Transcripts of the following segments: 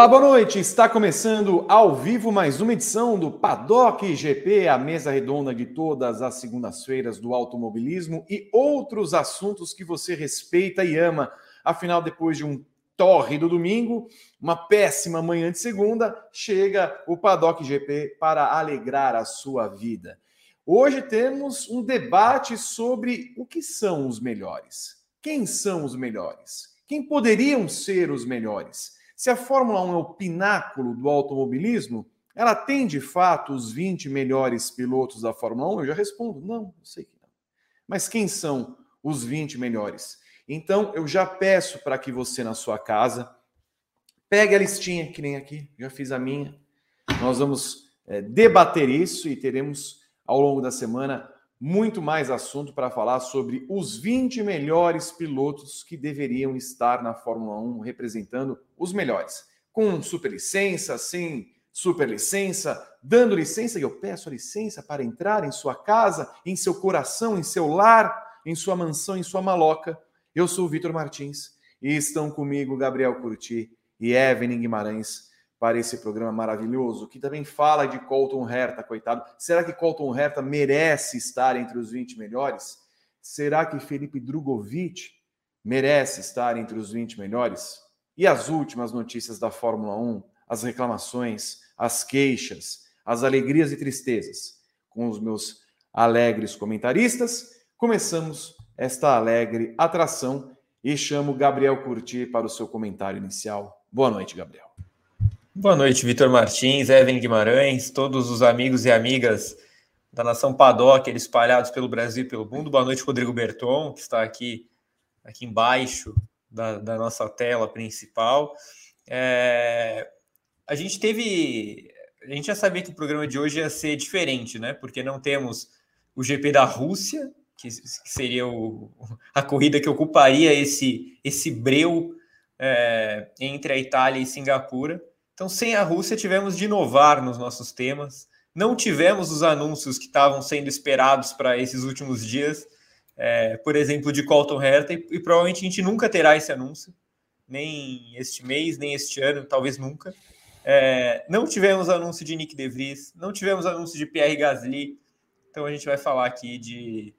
Olá, boa noite. Está começando ao vivo mais uma edição do Paddock GP, a mesa redonda de todas as segundas-feiras do automobilismo e outros assuntos que você respeita e ama. Afinal, depois de um torre do domingo, uma péssima manhã de segunda, chega o Paddock GP para alegrar a sua vida. Hoje temos um debate sobre o que são os melhores. Quem são os melhores? Quem poderiam ser os melhores? Se a Fórmula 1 é o pináculo do automobilismo, ela tem de fato os 20 melhores pilotos da Fórmula 1? Eu já respondo: não, eu sei que não. Mas quem são os 20 melhores? Então, eu já peço para que você, na sua casa, pegue a listinha, que nem aqui, já fiz a minha. Nós vamos é, debater isso e teremos, ao longo da semana, muito mais assunto para falar sobre os 20 melhores pilotos que deveriam estar na Fórmula 1 representando os melhores. Com superlicença, sem superlicença, dando licença, e eu peço a licença para entrar em sua casa, em seu coração, em seu lar, em sua mansão, em sua maloca. Eu sou o Vitor Martins e estão comigo Gabriel Curti e Evelyn Guimarães para esse programa maravilhoso, que também fala de Colton Herta, coitado. Será que Colton Herta merece estar entre os 20 melhores? Será que Felipe Drogovic merece estar entre os 20 melhores? E as últimas notícias da Fórmula 1, as reclamações, as queixas, as alegrias e tristezas. Com os meus alegres comentaristas, começamos esta alegre atração e chamo Gabriel Curti para o seu comentário inicial. Boa noite, Gabriel. Boa noite, Vitor Martins, Evan Guimarães, todos os amigos e amigas da nação Paddock, espalhados pelo Brasil e pelo mundo. Boa noite, Rodrigo Berton, que está aqui, aqui embaixo da, da nossa tela principal. É, a gente teve. A gente já sabia que o programa de hoje ia ser diferente, né? Porque não temos o GP da Rússia, que, seria o, a corrida que ocuparia esse, esse breu é, entre a Itália e Singapura. Então, sem a Rússia, tivemos de inovar nos nossos temas. Não tivemos os anúncios que estavam sendo esperados para esses últimos dias, é, por exemplo, de Colton Herta, e, e, provavelmente a gente nunca terá esse anúncio, nem este mês, nem este ano, talvez nunca. É, não tivemos anúncio de Nick De Vries, não tivemos anúncio de Pierre Gasly, então a gente vai falar aqui de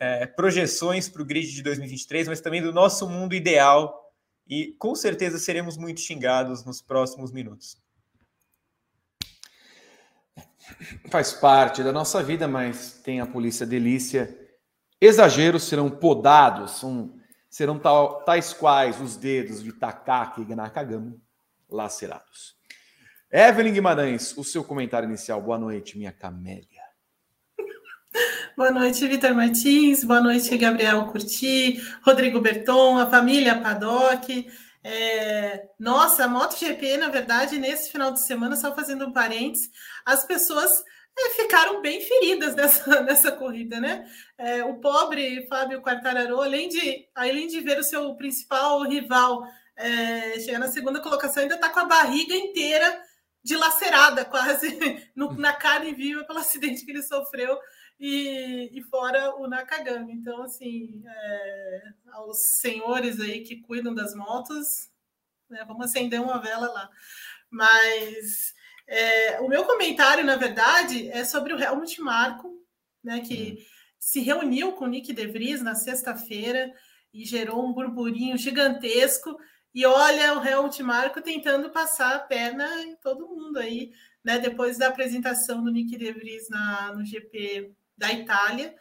é, projeções para o grid de 2023, mas também do nosso mundo ideal e com certeza seremos muito xingados nos próximos minutos. Faz parte da nossa vida, mas tem a polícia delícia. Exageros serão podados, são, serão tal, tais quais os dedos de Takaki e Nakagami lacerados. Evelyn Guimarães, o seu comentário inicial. Boa noite, minha camélia. Boa noite, Vitor Martins. Boa noite, Gabriel Curti, Rodrigo Berton, a família Paddock. É... Nossa, a MotoGP, na verdade, nesse final de semana, só fazendo um parênteses, as pessoas é, ficaram bem feridas nessa, nessa corrida, né? É, o pobre Fábio Quartararo, além de, além de ver o seu principal rival é, chegar na segunda colocação, ainda está com a barriga inteira dilacerada, quase no, na carne viva pelo acidente que ele sofreu e, e fora o Nakagami. Então, assim, é, aos senhores aí que cuidam das motos, né, vamos acender uma vela lá. Mas é, o meu comentário, na verdade, é sobre o Helmut Marko, né, que uhum. se reuniu com o Nick De Vries na sexta-feira e gerou um burburinho gigantesco. E olha o Helmut Marko tentando passar a perna em todo mundo aí, né? Depois da apresentação do Nick De Vries na, no GP da Itália,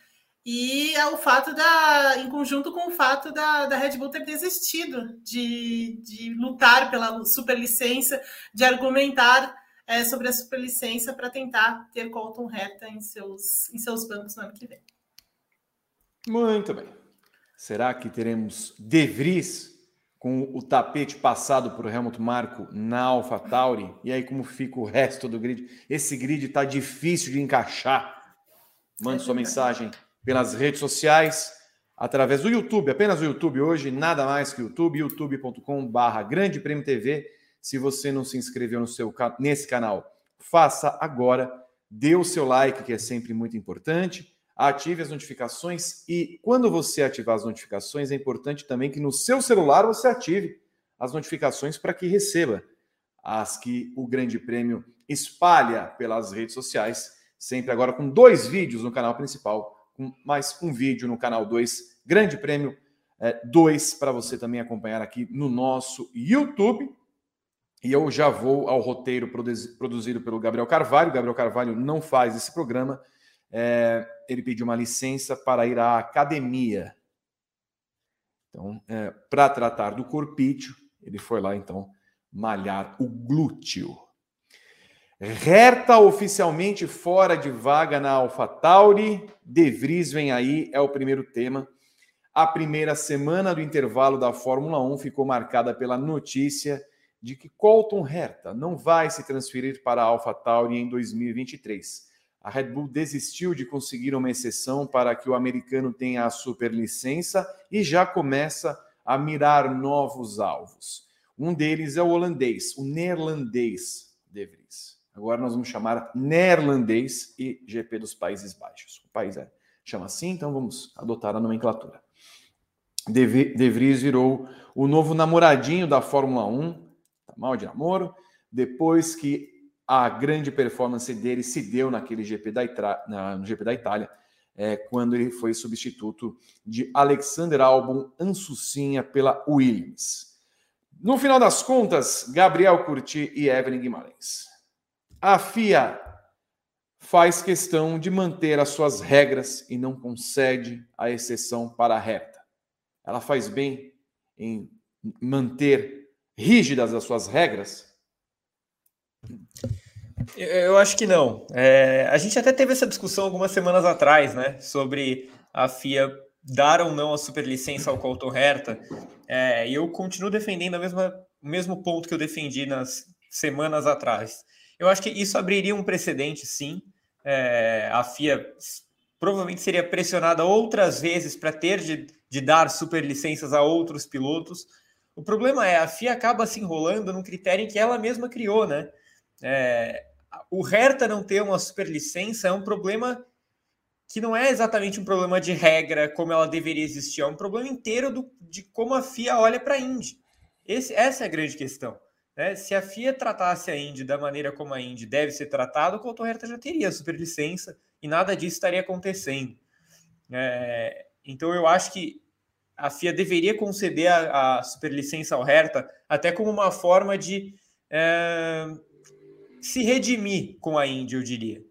e é o fato da, em conjunto com o fato da, da Red Bull ter desistido de, de lutar pela superlicença, de argumentar é, sobre a superlicença para tentar ter Colton reta em seus, em seus bancos no ano que vem. Muito bem. Será que teremos De Vries com o tapete passado por Helmut Marko na AlphaTauri? E aí como fica o resto do grid? Esse grid está difícil de encaixar Mande sua mensagem pelas redes sociais. através do YouTube, apenas o YouTube hoje, nada mais que o YouTube, youtube.com/barra Grande Prêmio TV. Se você não se inscreveu no seu, nesse canal, faça agora, dê o seu like, que é sempre muito importante, ative as notificações e quando você ativar as notificações, é importante também que no seu celular você ative as notificações para que receba as que o Grande Prêmio espalha pelas redes sociais, sempre agora com dois vídeos no canal principal, com mais um vídeo no canal 2, Grande Prêmio 2, é, para você também acompanhar aqui no nosso YouTube. E eu já vou ao roteiro produzido pelo Gabriel Carvalho. Gabriel Carvalho não faz esse programa. É, ele pediu uma licença para ir à academia. Então, é, para tratar do corpício, ele foi lá então malhar o glúteo. Herta oficialmente fora de vaga na AlphaTauri. De Vries vem aí, é o primeiro tema. A primeira semana do intervalo da Fórmula 1 ficou marcada pela notícia de que Colton Herta não vai se transferir para a AlphaTauri em 2023. A Red Bull desistiu de conseguir uma exceção para que o americano tenha a superlicença e já começa a mirar novos alvos. Um deles é o holandês, o neerlandês De Vries. Agora nós vamos chamar neerlandês e GP dos Países Baixos. O país é, chama assim, então vamos adotar a nomenclatura. De, Vries virou o novo namoradinho da Fórmula 1, tá mal de namoro, depois que a grande performance dele se deu naquele GP da, Itra, na, no GP da Itália, é, quando ele foi substituto de Alexander Albon Ansucinha pela Williams. No final das contas, Gabriel Curti e Evelyn Guimarães. A FIA faz questão de manter as suas regras e não concede a exceção para a reta. Ela faz bem em manter rígidas as suas regras? Eu acho que não. É, a gente até teve essa discussão algumas semanas atrás, né? Sobre a FIA dar ou não a superlicença ao Colton Herta. É, e eu continuo defendendo a mesma, o mesmo ponto que eu defendi nas semanas atrás. Eu acho que isso abriria um precedente, sim. É, a FIA provavelmente seria pressionada outras vezes para ter de, de dar superlicenças a outros pilotos. O problema é a FIA acaba se enrolando num critério em que ela mesma criou, né? É, o Hertha não ter uma superlicença é um problema que não é exatamente um problema de regra como ela deveria existir, é um problema inteiro do, de como a FIA olha para a Indy. Esse, essa é a grande questão. Né? Se a FIA tratasse a Indy da maneira como a Indy deve ser tratada, o Colton Herta já teria superlicença e nada disso estaria acontecendo. É, então eu acho que a FIA deveria conceder a, a superlicença ao Herta até como uma forma de é, se redimir com a Indy, eu diria.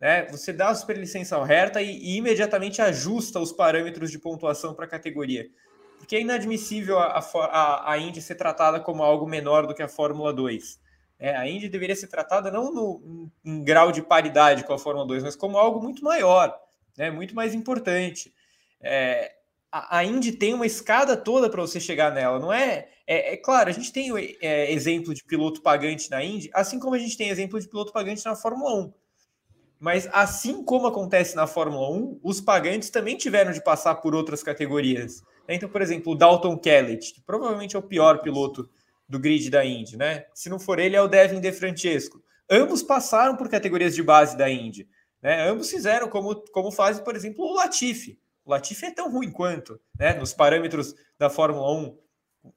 Né? Você dá a superlicença ao Herta e, e imediatamente ajusta os parâmetros de pontuação para a categoria porque é inadmissível a, a, a Indy ser tratada como algo menor do que a Fórmula 2. É, a Indy deveria ser tratada não no, em, em grau de paridade com a Fórmula 2, mas como algo muito maior, né, muito mais importante. É, a, a Indy tem uma escada toda para você chegar nela, não é? É, é claro, a gente tem é, exemplo de piloto pagante na Indy, assim como a gente tem exemplo de piloto pagante na Fórmula 1. Mas assim como acontece na Fórmula 1, os pagantes também tiveram de passar por outras categorias. Então, por exemplo, o Dalton Kellett, que provavelmente é o pior piloto do grid da Indy, né? Se não for ele, é o Devin De Francesco. Ambos passaram por categorias de base da Indy. Né? Ambos fizeram como, como faz, por exemplo, o Latifi. O Latifi é tão ruim quanto, né? Nos parâmetros da Fórmula 1.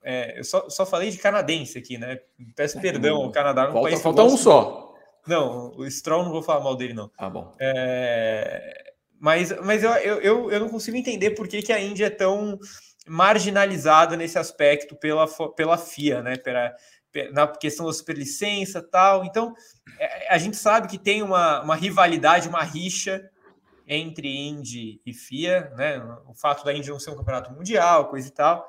É, eu só, só falei de canadense aqui, né? Peço perdão ao Canadá. Um falta, falta um só. Não, o Stroll não vou falar mal dele, não. Ah, bom. É, mas, mas eu, eu, eu não consigo entender por que, que a Índia é tão marginalizada nesse aspecto pela, pela FIA, né? Pela, na questão da superlicença tal. Então, é, a gente sabe que tem uma, uma rivalidade, uma rixa entre Indy e FIA, né? O fato da Indy não ser um campeonato mundial, coisa e tal.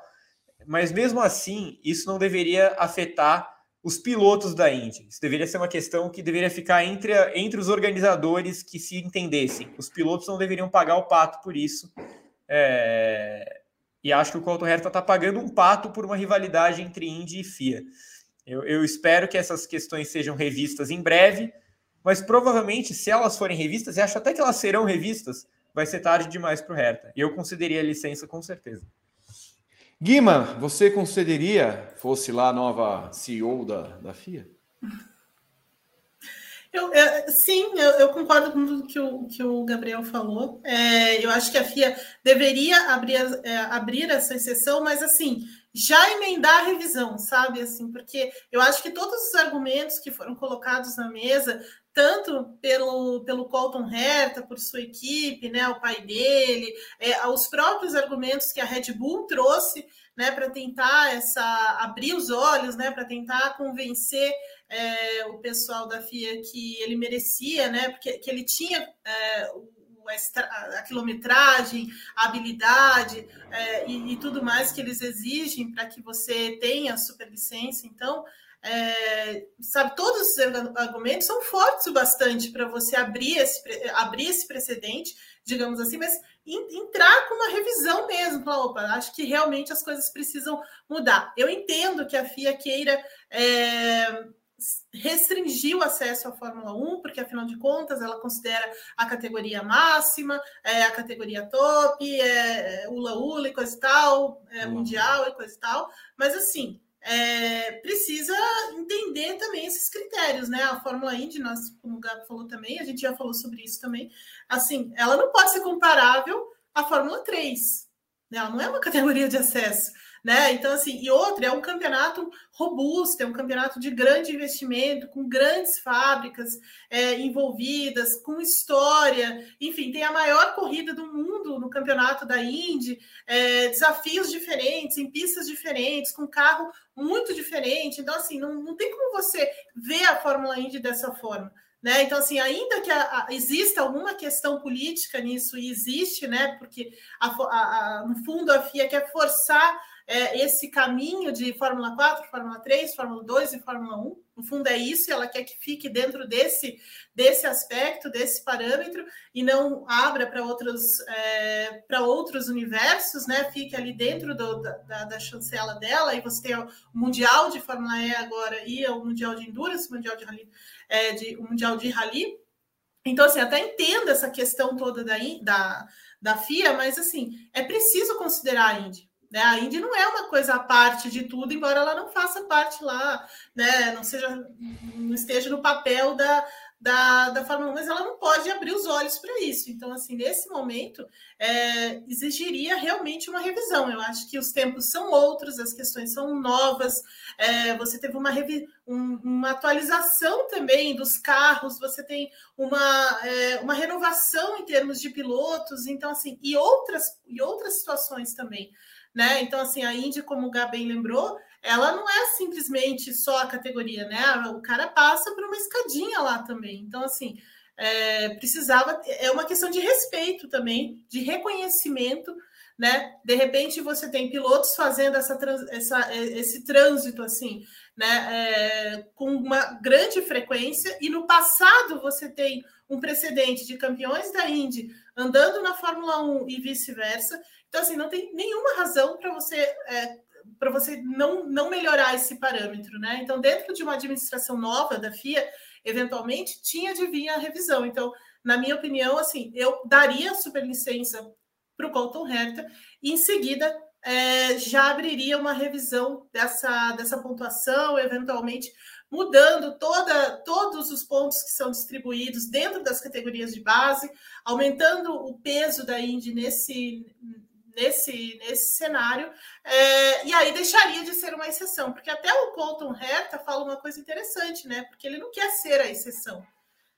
Mas mesmo assim, isso não deveria afetar os pilotos da Indy. Isso deveria ser uma questão que deveria ficar entre, entre os organizadores que se entendessem. Os pilotos não deveriam pagar o pato por isso. É... E acho que o Colton Herta está pagando um pato por uma rivalidade entre Indy e FIA. Eu, eu espero que essas questões sejam revistas em breve, mas provavelmente, se elas forem revistas, e acho até que elas serão revistas, vai ser tarde demais para o Hertha. E eu concederia licença com certeza. Guima, você concederia, fosse lá a nova CEO da, da FIA? Eu, eu, sim, eu, eu, concordo com tudo que o, que o Gabriel falou. É, eu acho que a FIA deveria abrir, é, abrir essa exceção, mas assim, já emendar a revisão, sabe? Assim, porque eu acho que todos os argumentos que foram colocados na mesa, tanto pelo, pelo Colton Herta, por sua equipe, né, o pai dele, é, os próprios argumentos que a Red Bull trouxe né, para tentar essa abrir os olhos, né, para tentar convencer é, o pessoal da FIA que ele merecia, né, porque que ele tinha é, a, quilometragem, a habilidade é, e, e, tudo mais que eles exigem para que você tenha a superlicença. Então, é, sabe, todos os argumentos são fortes o bastante para você abrir esse, abrir esse precedente, digamos assim, mas entrar com uma revisão mesmo, falar, opa, acho que realmente as coisas precisam mudar. Eu entendo que a FIA queira é, restringir o acesso à Fórmula 1, porque afinal de contas ela considera a categoria máxima, é, a categoria top, é, é ula ula e coisa e tal, é, uhum. mundial e coisa e tal, mas assim, é, precisa entender também esses critérios, né? A Fórmula Indy, nós, como o Gabo falou também, a gente já falou sobre isso também. Assim, ela não pode ser comparável à Fórmula 3. Né? Ela não é uma categoria de acesso né? Então, assim, e outro, é um campeonato robusto, é um campeonato de grande investimento, com grandes fábricas é, envolvidas, com história, enfim, tem a maior corrida do mundo no campeonato da Indy, é, desafios diferentes, em pistas diferentes, com carro muito diferente. Então, assim, não, não tem como você ver a Fórmula Indy dessa forma. Né? Então, assim, ainda que a, a, exista alguma questão política nisso, e existe, né? Porque a, no fundo a FIA quer forçar é, esse caminho de Fórmula 4, Fórmula 3, Fórmula 2 e Fórmula 1. No fundo, é isso, ela quer que fique dentro desse, desse aspecto, desse parâmetro, e não abra para outros, é, outros universos, né? Fique ali dentro do, da, da chancela dela, e você tem o Mundial de Fórmula E agora e o Mundial de Endurance, o Mundial de Rally, é, de, o Mundial de Rally. Então, assim, até entendo essa questão toda da, da, da FIA, mas assim, é preciso considerar a Indy. Né? A Indy não é uma coisa à parte de tudo, embora ela não faça parte lá, né? não seja, não esteja no papel da, da, da Fórmula 1, mas ela não pode abrir os olhos para isso. Então, assim, nesse momento, é, exigiria realmente uma revisão. Eu acho que os tempos são outros, as questões são novas, é, você teve uma, um, uma atualização também dos carros, você tem uma, é, uma renovação em termos de pilotos, então, assim, e outras, e outras situações também né? Então, assim, a Indy, como o Gá bem lembrou, ela não é simplesmente só a categoria, né? O cara passa por uma escadinha lá também. Então, assim, é, precisava. É uma questão de respeito também, de reconhecimento, né? De repente você tem pilotos fazendo essa, essa esse trânsito assim, né? É, com uma grande frequência, e no passado você tem um precedente de campeões da Indy andando na Fórmula 1 e vice-versa. Então, assim, não tem nenhuma razão para você. É, para você não, não melhorar esse parâmetro, né? Então, dentro de uma administração nova da FIA, eventualmente tinha de vir a revisão. Então, na minha opinião, assim, eu daria superlicença para o Colton Herta e em seguida é, já abriria uma revisão dessa, dessa pontuação, eventualmente mudando toda, todos os pontos que são distribuídos dentro das categorias de base, aumentando o peso da Indy nesse, nesse, nesse cenário, é, e aí deixaria de ser uma exceção, porque até o Colton Herta fala uma coisa interessante, né? Porque ele não quer ser a exceção.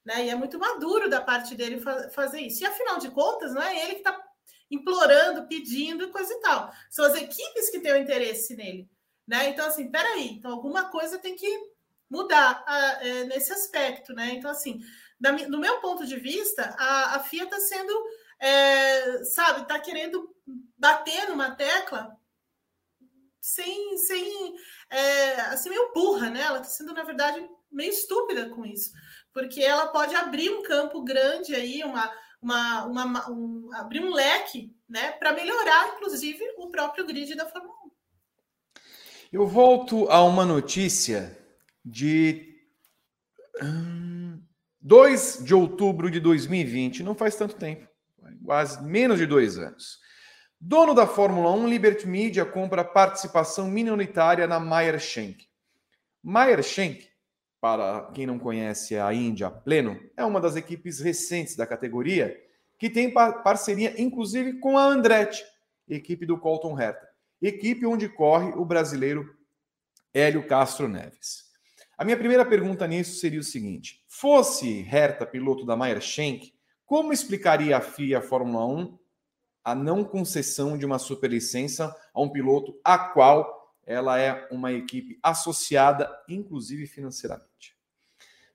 Né? E é muito maduro da parte dele fa fazer isso. E afinal de contas, não é ele que está implorando, pedindo coisa e tal. São as equipes que têm o interesse nele. Né? Então, assim, peraí, então alguma coisa tem que mudar a, é, nesse aspecto, né? Então, assim, da, no meu ponto de vista, a, a FIA está sendo, é, sabe, está querendo bater numa tecla sem, sem é, assim, meio burra, né? Ela está sendo, na verdade, meio estúpida com isso, porque ela pode abrir um campo grande aí, uma, uma, uma um, abrir um leque, né, para melhorar, inclusive, o próprio grid da Fórmula 1. Eu volto a uma notícia de 2 de outubro de 2020, não faz tanto tempo. quase menos de dois anos. Dono da Fórmula 1, Liberty Media compra participação minoritária na Meyer Shank. Meyer Shank, para quem não conhece a Índia pleno, é uma das equipes recentes da categoria que tem parceria inclusive com a Andretti, equipe do Colton Herta, equipe onde corre o brasileiro Hélio Castro Neves. A minha primeira pergunta nisso seria o seguinte: fosse Herta piloto da Meyer Shank, como explicaria a FIA a Fórmula 1 a não concessão de uma superlicença a um piloto a qual ela é uma equipe associada, inclusive financeiramente.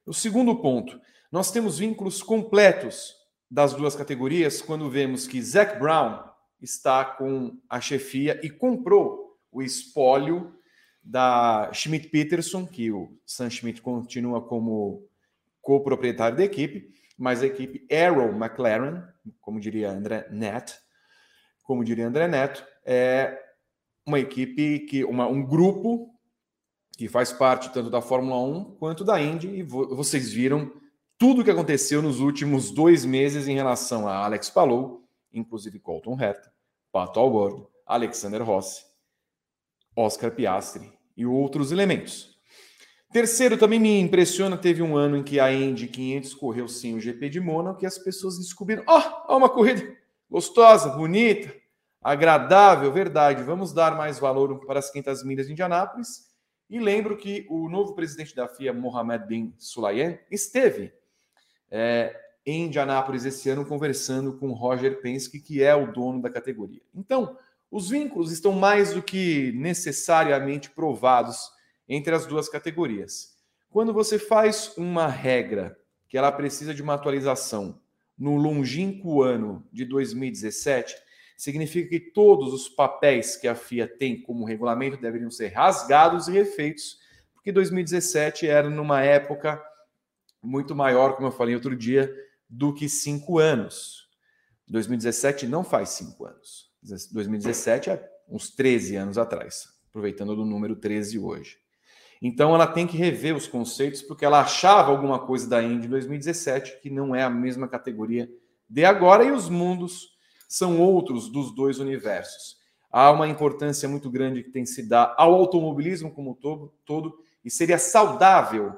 O segundo ponto, nós temos vínculos completos das duas categorias quando vemos que Zac Brown está com a chefia e comprou o espólio da Schmidt Peterson, que o Sam Schmidt continua como co-proprietário da equipe, mas a equipe Arrow McLaren, como diria André Neto, como diria André Neto, é uma equipe que uma, um grupo que faz parte tanto da Fórmula 1 quanto da Indy e vo, vocês viram tudo o que aconteceu nos últimos dois meses em relação a Alex Palou, inclusive Colton Herta, Pato Albordo, Alexander Rossi, Oscar Piastri e outros elementos. Terceiro, também me impressiona, teve um ano em que a Indy 500 correu sim o GP de Mônaco que as pessoas descobriram, ó, oh, uma corrida Gostosa, bonita, agradável, verdade. Vamos dar mais valor para as 500 milhas de Indianápolis. E lembro que o novo presidente da FIA, Mohamed Bin Sulayem, esteve é, em Indianápolis esse ano conversando com Roger Penske, que é o dono da categoria. Então, os vínculos estão mais do que necessariamente provados entre as duas categorias. Quando você faz uma regra que ela precisa de uma atualização no longínquo ano de 2017, significa que todos os papéis que a FIA tem como regulamento deveriam ser rasgados e refeitos, porque 2017 era numa época muito maior, como eu falei outro dia, do que cinco anos. 2017 não faz cinco anos. 2017 é uns 13 anos atrás, aproveitando do número 13 hoje. Então ela tem que rever os conceitos, porque ela achava alguma coisa da Indy 2017 que não é a mesma categoria de agora, e os mundos são outros dos dois universos. Há uma importância muito grande que tem se dá ao automobilismo como todo, todo e seria saudável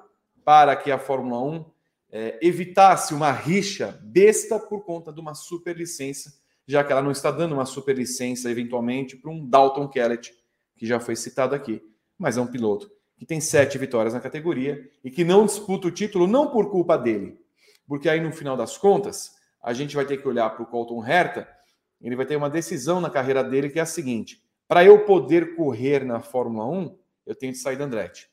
para que a Fórmula 1 é, evitasse uma rixa besta por conta de uma superlicença, já que ela não está dando uma superlicença eventualmente para um Dalton Kellett, que já foi citado aqui, mas é um piloto que tem sete vitórias na categoria e que não disputa o título não por culpa dele, porque aí no final das contas a gente vai ter que olhar para o Colton Herta, ele vai ter uma decisão na carreira dele que é a seguinte: para eu poder correr na Fórmula 1, eu tenho que sair da Andretti.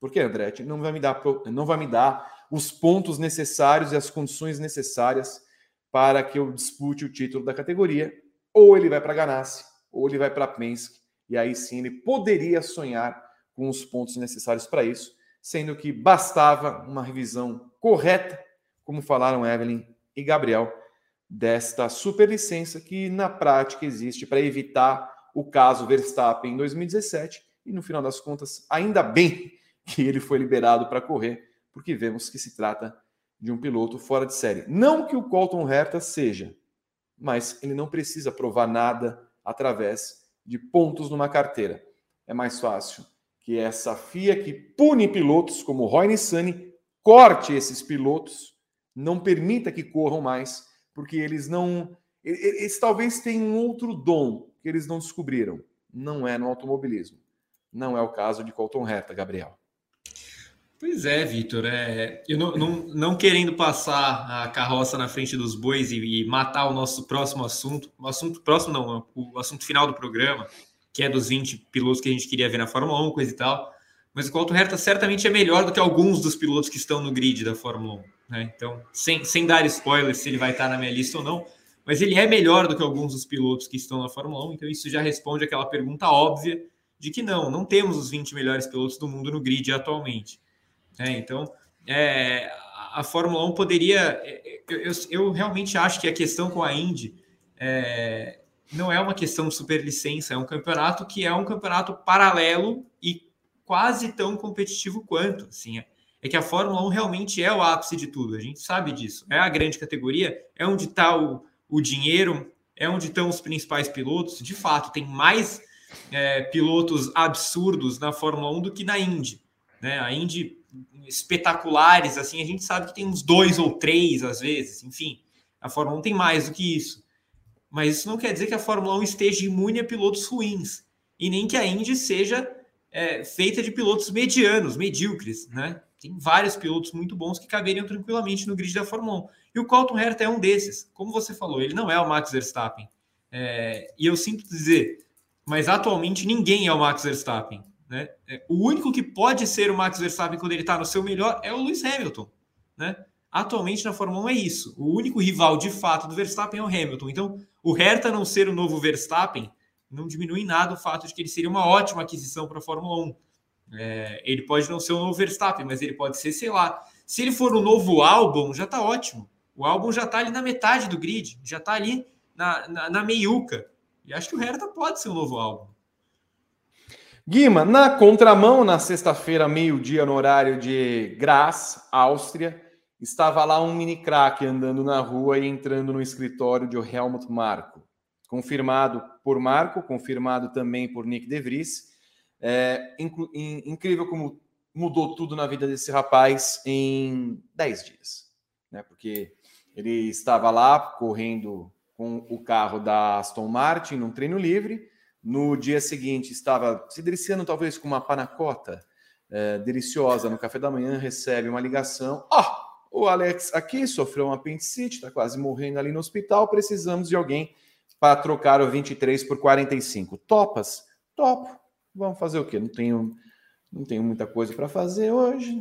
Porque Andretti não vai me dar não vai me dar os pontos necessários e as condições necessárias para que eu dispute o título da categoria, ou ele vai para Ganassi, ou ele vai para Penske, e aí sim ele poderia sonhar com os pontos necessários para isso, sendo que bastava uma revisão correta, como falaram Evelyn e Gabriel, desta superlicença que na prática existe para evitar o caso Verstappen em 2017 e no final das contas, ainda bem que ele foi liberado para correr, porque vemos que se trata de um piloto fora de série. Não que o Colton Herta seja, mas ele não precisa provar nada através de pontos numa carteira. É mais fácil que essa FIA que pune pilotos como Roy Nissani, corte esses pilotos, não permita que corram mais, porque eles não. Eles talvez tenham um outro dom que eles não descobriram. Não é no automobilismo. Não é o caso de Colton Herta, Gabriel. Pois é, Vitor. É, eu não, não, não, querendo passar a carroça na frente dos bois e, e matar o nosso próximo assunto, o assunto próximo não, o assunto final do programa, que é dos 20 pilotos que a gente queria ver na Fórmula 1, coisa e tal. Mas o Colton Herta certamente é melhor do que alguns dos pilotos que estão no grid da Fórmula 1. Né? Então, sem, sem dar spoilers se ele vai estar na minha lista ou não, mas ele é melhor do que alguns dos pilotos que estão na Fórmula 1. Então, isso já responde aquela pergunta óbvia de que não, não temos os 20 melhores pilotos do mundo no grid atualmente. É, então, é, a Fórmula 1 poderia. É, eu, eu, eu, realmente acho que a questão com a Indy é, não é uma questão de superlicença, é um campeonato que é um campeonato paralelo e quase tão competitivo quanto. Assim, é, é que a Fórmula 1 realmente é o ápice de tudo, a gente sabe disso. É a grande categoria, é onde está o, o, dinheiro, é onde estão os principais pilotos. De fato, tem mais é, pilotos absurdos na Fórmula 1 do que na Indy. Né? A Indy, espetaculares, assim, a gente sabe que tem uns dois ou três às vezes, enfim. A Fórmula 1 tem mais do que isso. Mas isso não quer dizer que a Fórmula 1 esteja imune a pilotos ruins. E nem que a Indy seja é, feita de pilotos medianos, medíocres, né? Tem vários pilotos muito bons que caberiam tranquilamente no grid da Fórmula 1. E o Colton Herta é um desses. Como você falou, ele não é o Max Verstappen. É, e eu sinto dizer, mas atualmente ninguém é o Max Verstappen. Né? É, o único que pode ser o Max Verstappen quando ele está no seu melhor é o Lewis Hamilton. Né? Atualmente na Fórmula 1 é isso. O único rival de fato do Verstappen é o Hamilton. Então, o Herta não ser o novo Verstappen não diminui nada o fato de que ele seria uma ótima aquisição para a Fórmula 1. É, ele pode não ser o novo Verstappen, mas ele pode ser, sei lá. Se ele for o novo álbum, já está ótimo. O álbum já está ali na metade do grid, já está ali na, na, na, meiuca. E acho que o Hertha pode ser o novo álbum. Guima, na contramão, na sexta-feira, meio-dia, no horário de Graz, Áustria, estava lá um mini craque andando na rua e entrando no escritório de Helmut Marko. Confirmado por Marco, confirmado também por Nick De Vries é incrível como mudou tudo na vida desse rapaz em 10 dias, né? Porque ele estava lá correndo com o carro da Aston Martin num treino livre. No dia seguinte estava se deliciando talvez com uma panacota é, deliciosa no café da manhã, recebe uma ligação. Ó, oh, o Alex aqui sofreu um apendicite, está quase morrendo ali no hospital, precisamos de alguém para trocar o 23 por 45. Topas? Topo. Vamos fazer o quê? Não tenho, não tenho muita coisa para fazer hoje.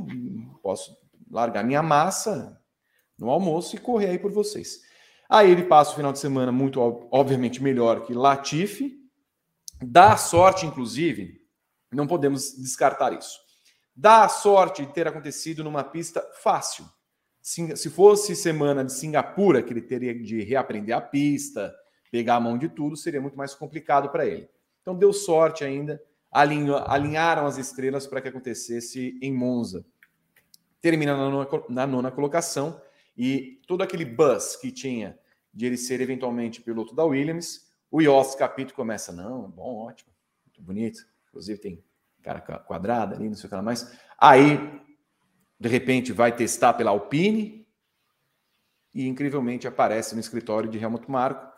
Posso largar minha massa no almoço e correr aí por vocês. Aí ele passa o final de semana muito, obviamente, melhor que Latifi. Dá sorte, inclusive, não podemos descartar isso. Dá sorte de ter acontecido numa pista fácil. Se fosse semana de Singapura, que ele teria de reaprender a pista, pegar a mão de tudo, seria muito mais complicado para ele. Então deu sorte ainda alinharam as estrelas para que acontecesse em Monza. Termina na nona, na nona colocação e todo aquele buzz que tinha de ele ser eventualmente piloto da Williams, o Yoss Capito começa, não, bom, ótimo, muito bonito, inclusive tem cara quadrada ali, não sei o que lá mais. Aí, de repente, vai testar pela Alpine e incrivelmente aparece no escritório de Helmut Marko.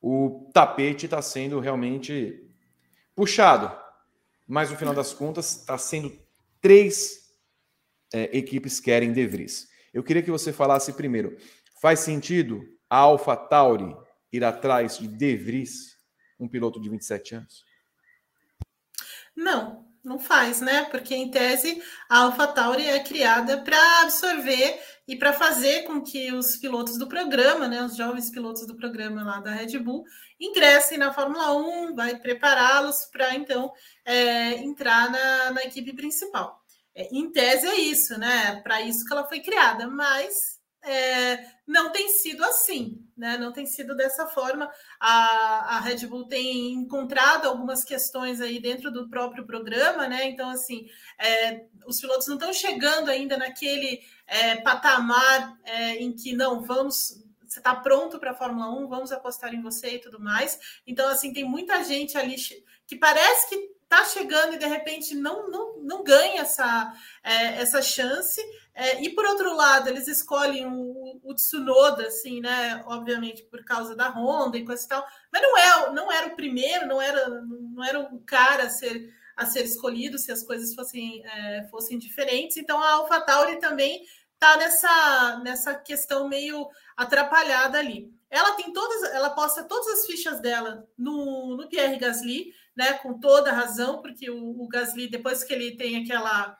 O tapete está sendo realmente puxado mas no final das contas está sendo três é, equipes querem De Vries. Eu queria que você falasse primeiro, faz sentido a Alpha Tauri ir atrás de De Vries, um piloto de 27 anos? Não, não faz, né? Porque em tese a AlphaTauri é criada para absorver e para fazer com que os pilotos do programa, né, os jovens pilotos do programa lá da Red Bull, ingressem na Fórmula 1, vai prepará-los para então é, entrar na, na, equipe principal. É, em tese é isso, né? Para isso que ela foi criada, mas é, não tem sido assim, né? Não tem sido dessa forma. A, a Red Bull tem encontrado algumas questões aí dentro do próprio programa, né? Então, assim, é, os pilotos não estão chegando ainda naquele é, patamar é, em que não vamos. Você está pronto para a Fórmula 1, vamos apostar em você e tudo mais. Então, assim, tem muita gente ali que parece que está chegando e de repente não, não, não ganha essa, é, essa chance. É, e por outro lado, eles escolhem o, o, Tsunoda, assim, né? Obviamente por causa da Honda e coisa e tal, mas não, é, não era o primeiro, não era, não era o cara a ser, a ser escolhido se as coisas fossem, é, fossem diferentes. Então a AlphaTauri também está nessa, nessa questão meio atrapalhada ali. Ela tem todas, ela posta todas as fichas dela no, no Pierre Gasly, né? Com toda razão, porque o, o Gasly, depois que ele tem aquela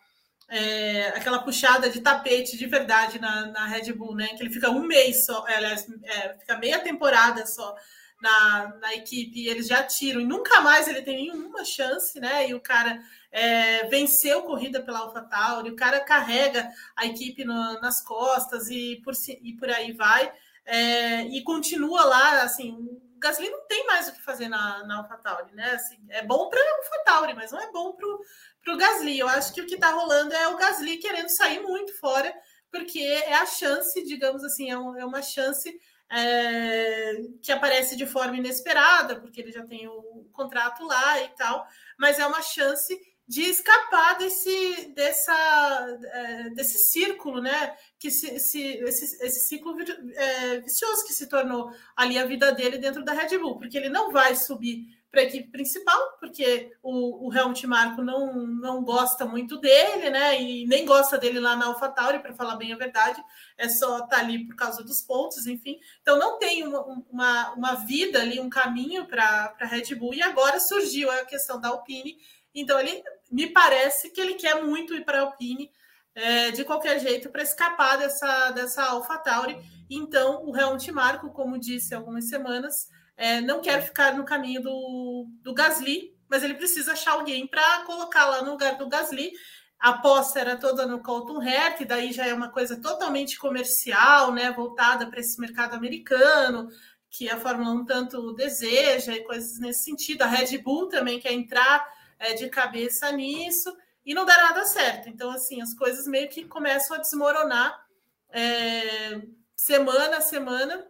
é, aquela puxada de tapete de verdade na, na Red Bull, né? Que ele fica um mês só, é, aliás, é, fica meia temporada só na, na equipe e eles já tiram, e nunca mais ele tem nenhuma chance, né? E o cara é, venceu corrida pela AlphaTauri, o cara carrega a equipe no, nas costas e por, e por aí vai. É, e continua lá, assim, Gasly não tem mais o que fazer na, na AlphaTauri, né? Assim, é bom para a AlphaTauri, mas não é bom para o Gasly. Eu acho que o que está rolando é o Gasly querendo sair muito fora, porque é a chance, digamos assim, é, um, é uma chance é, que aparece de forma inesperada, porque ele já tem o contrato lá e tal, mas é uma chance de escapar desse, dessa, é, desse círculo, né? Que se, se esse, esse ciclo é, vicioso que se tornou ali a vida dele dentro da Red Bull, porque ele não vai subir para a equipe principal, porque o, o Helmut Marko não, não gosta muito dele, né? E nem gosta dele lá na AlphaTauri, para falar bem a verdade, é só estar tá ali por causa dos pontos, enfim. Então não tem uma, uma, uma vida ali, um caminho para a Red Bull, e agora surgiu a questão da Alpine. Então ele me parece que ele quer muito ir para a Alpine é, de qualquer jeito para escapar dessa, dessa AlphaTauri. Então o Helmut Marko, como disse algumas semanas, é, não quer ficar no caminho do, do Gasly, mas ele precisa achar alguém para colocar lá no lugar do Gasly. A aposta era toda no Colton Herta, e daí já é uma coisa totalmente comercial, né, voltada para esse mercado americano, que a Fórmula 1 tanto deseja e coisas nesse sentido. A Red Bull também quer entrar é, de cabeça nisso e não dá nada certo. Então, assim, as coisas meio que começam a desmoronar é, semana a semana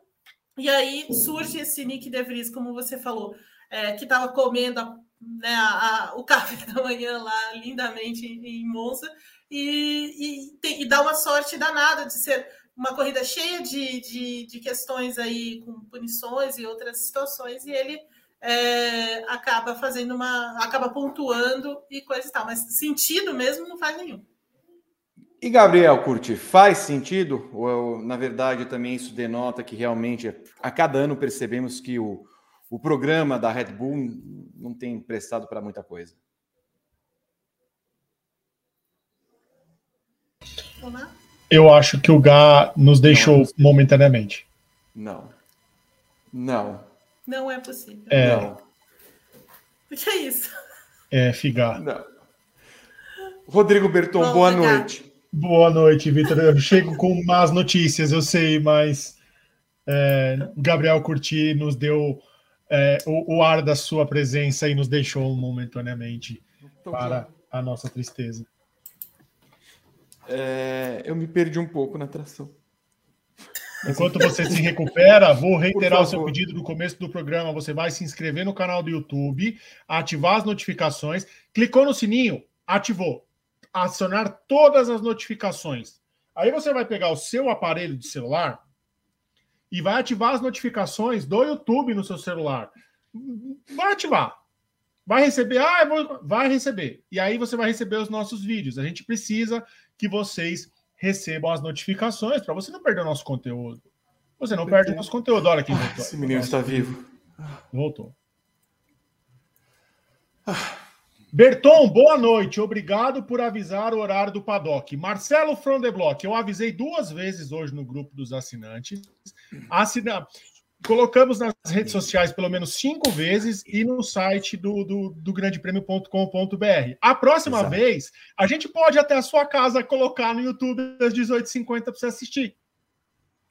e aí surge esse Nick De Vries, como você falou, é, que estava comendo a, né, a, a, o café da manhã lá lindamente em, Monza e, e, tem, e, dá uma sorte danada de ser uma corrida cheia de, de, de, questões aí com punições e outras situações e ele é, acaba fazendo uma acaba pontuando e coisa e tal, mas sentido mesmo não faz nenhum. E Gabriel Curti, faz sentido? Ou, na verdade, também isso denota que realmente a cada ano percebemos que o, o programa da Red Bull não tem prestado para muita coisa? Eu acho que o Gá nos deixou não, momentaneamente. Não. Não. Não é possível. É. Não. O que é isso? É, figar. Não. Rodrigo Berton, boa noite. Boa noite, Vitor. Eu chego com más notícias, eu sei, mas é, Gabriel Curti nos deu é, o, o, ar da sua presença e nos deixou momentaneamente para a nossa tristeza. É, eu me perdi um pouco na atração. Enquanto você se recupera, vou reiterar o seu pedido do começo do programa. Você vai se inscrever no canal do YouTube, ativar as notificações, clicou no sininho, ativou acionar todas as notificações. Aí você vai pegar o seu aparelho de celular e vai ativar as notificações do YouTube no seu celular. Vai ativar. Vai receber, ah, vou... vai receber. E aí você vai receber os nossos vídeos. A gente precisa que vocês recebam as notificações para você não perder o nosso conteúdo. Você não perde o nosso conteúdo. Olha aqui. Esse menino está vivo. Voltou. Ah. Berton, boa noite. Obrigado por avisar o horário do paddock. Marcelo From the Block, eu avisei duas vezes hoje no grupo dos assinantes. Assina... Colocamos nas redes sociais pelo menos cinco vezes e no site do, do, do grandepremio.com.br. A próxima Exato. vez, a gente pode até a sua casa colocar no YouTube às 18h50 para você assistir.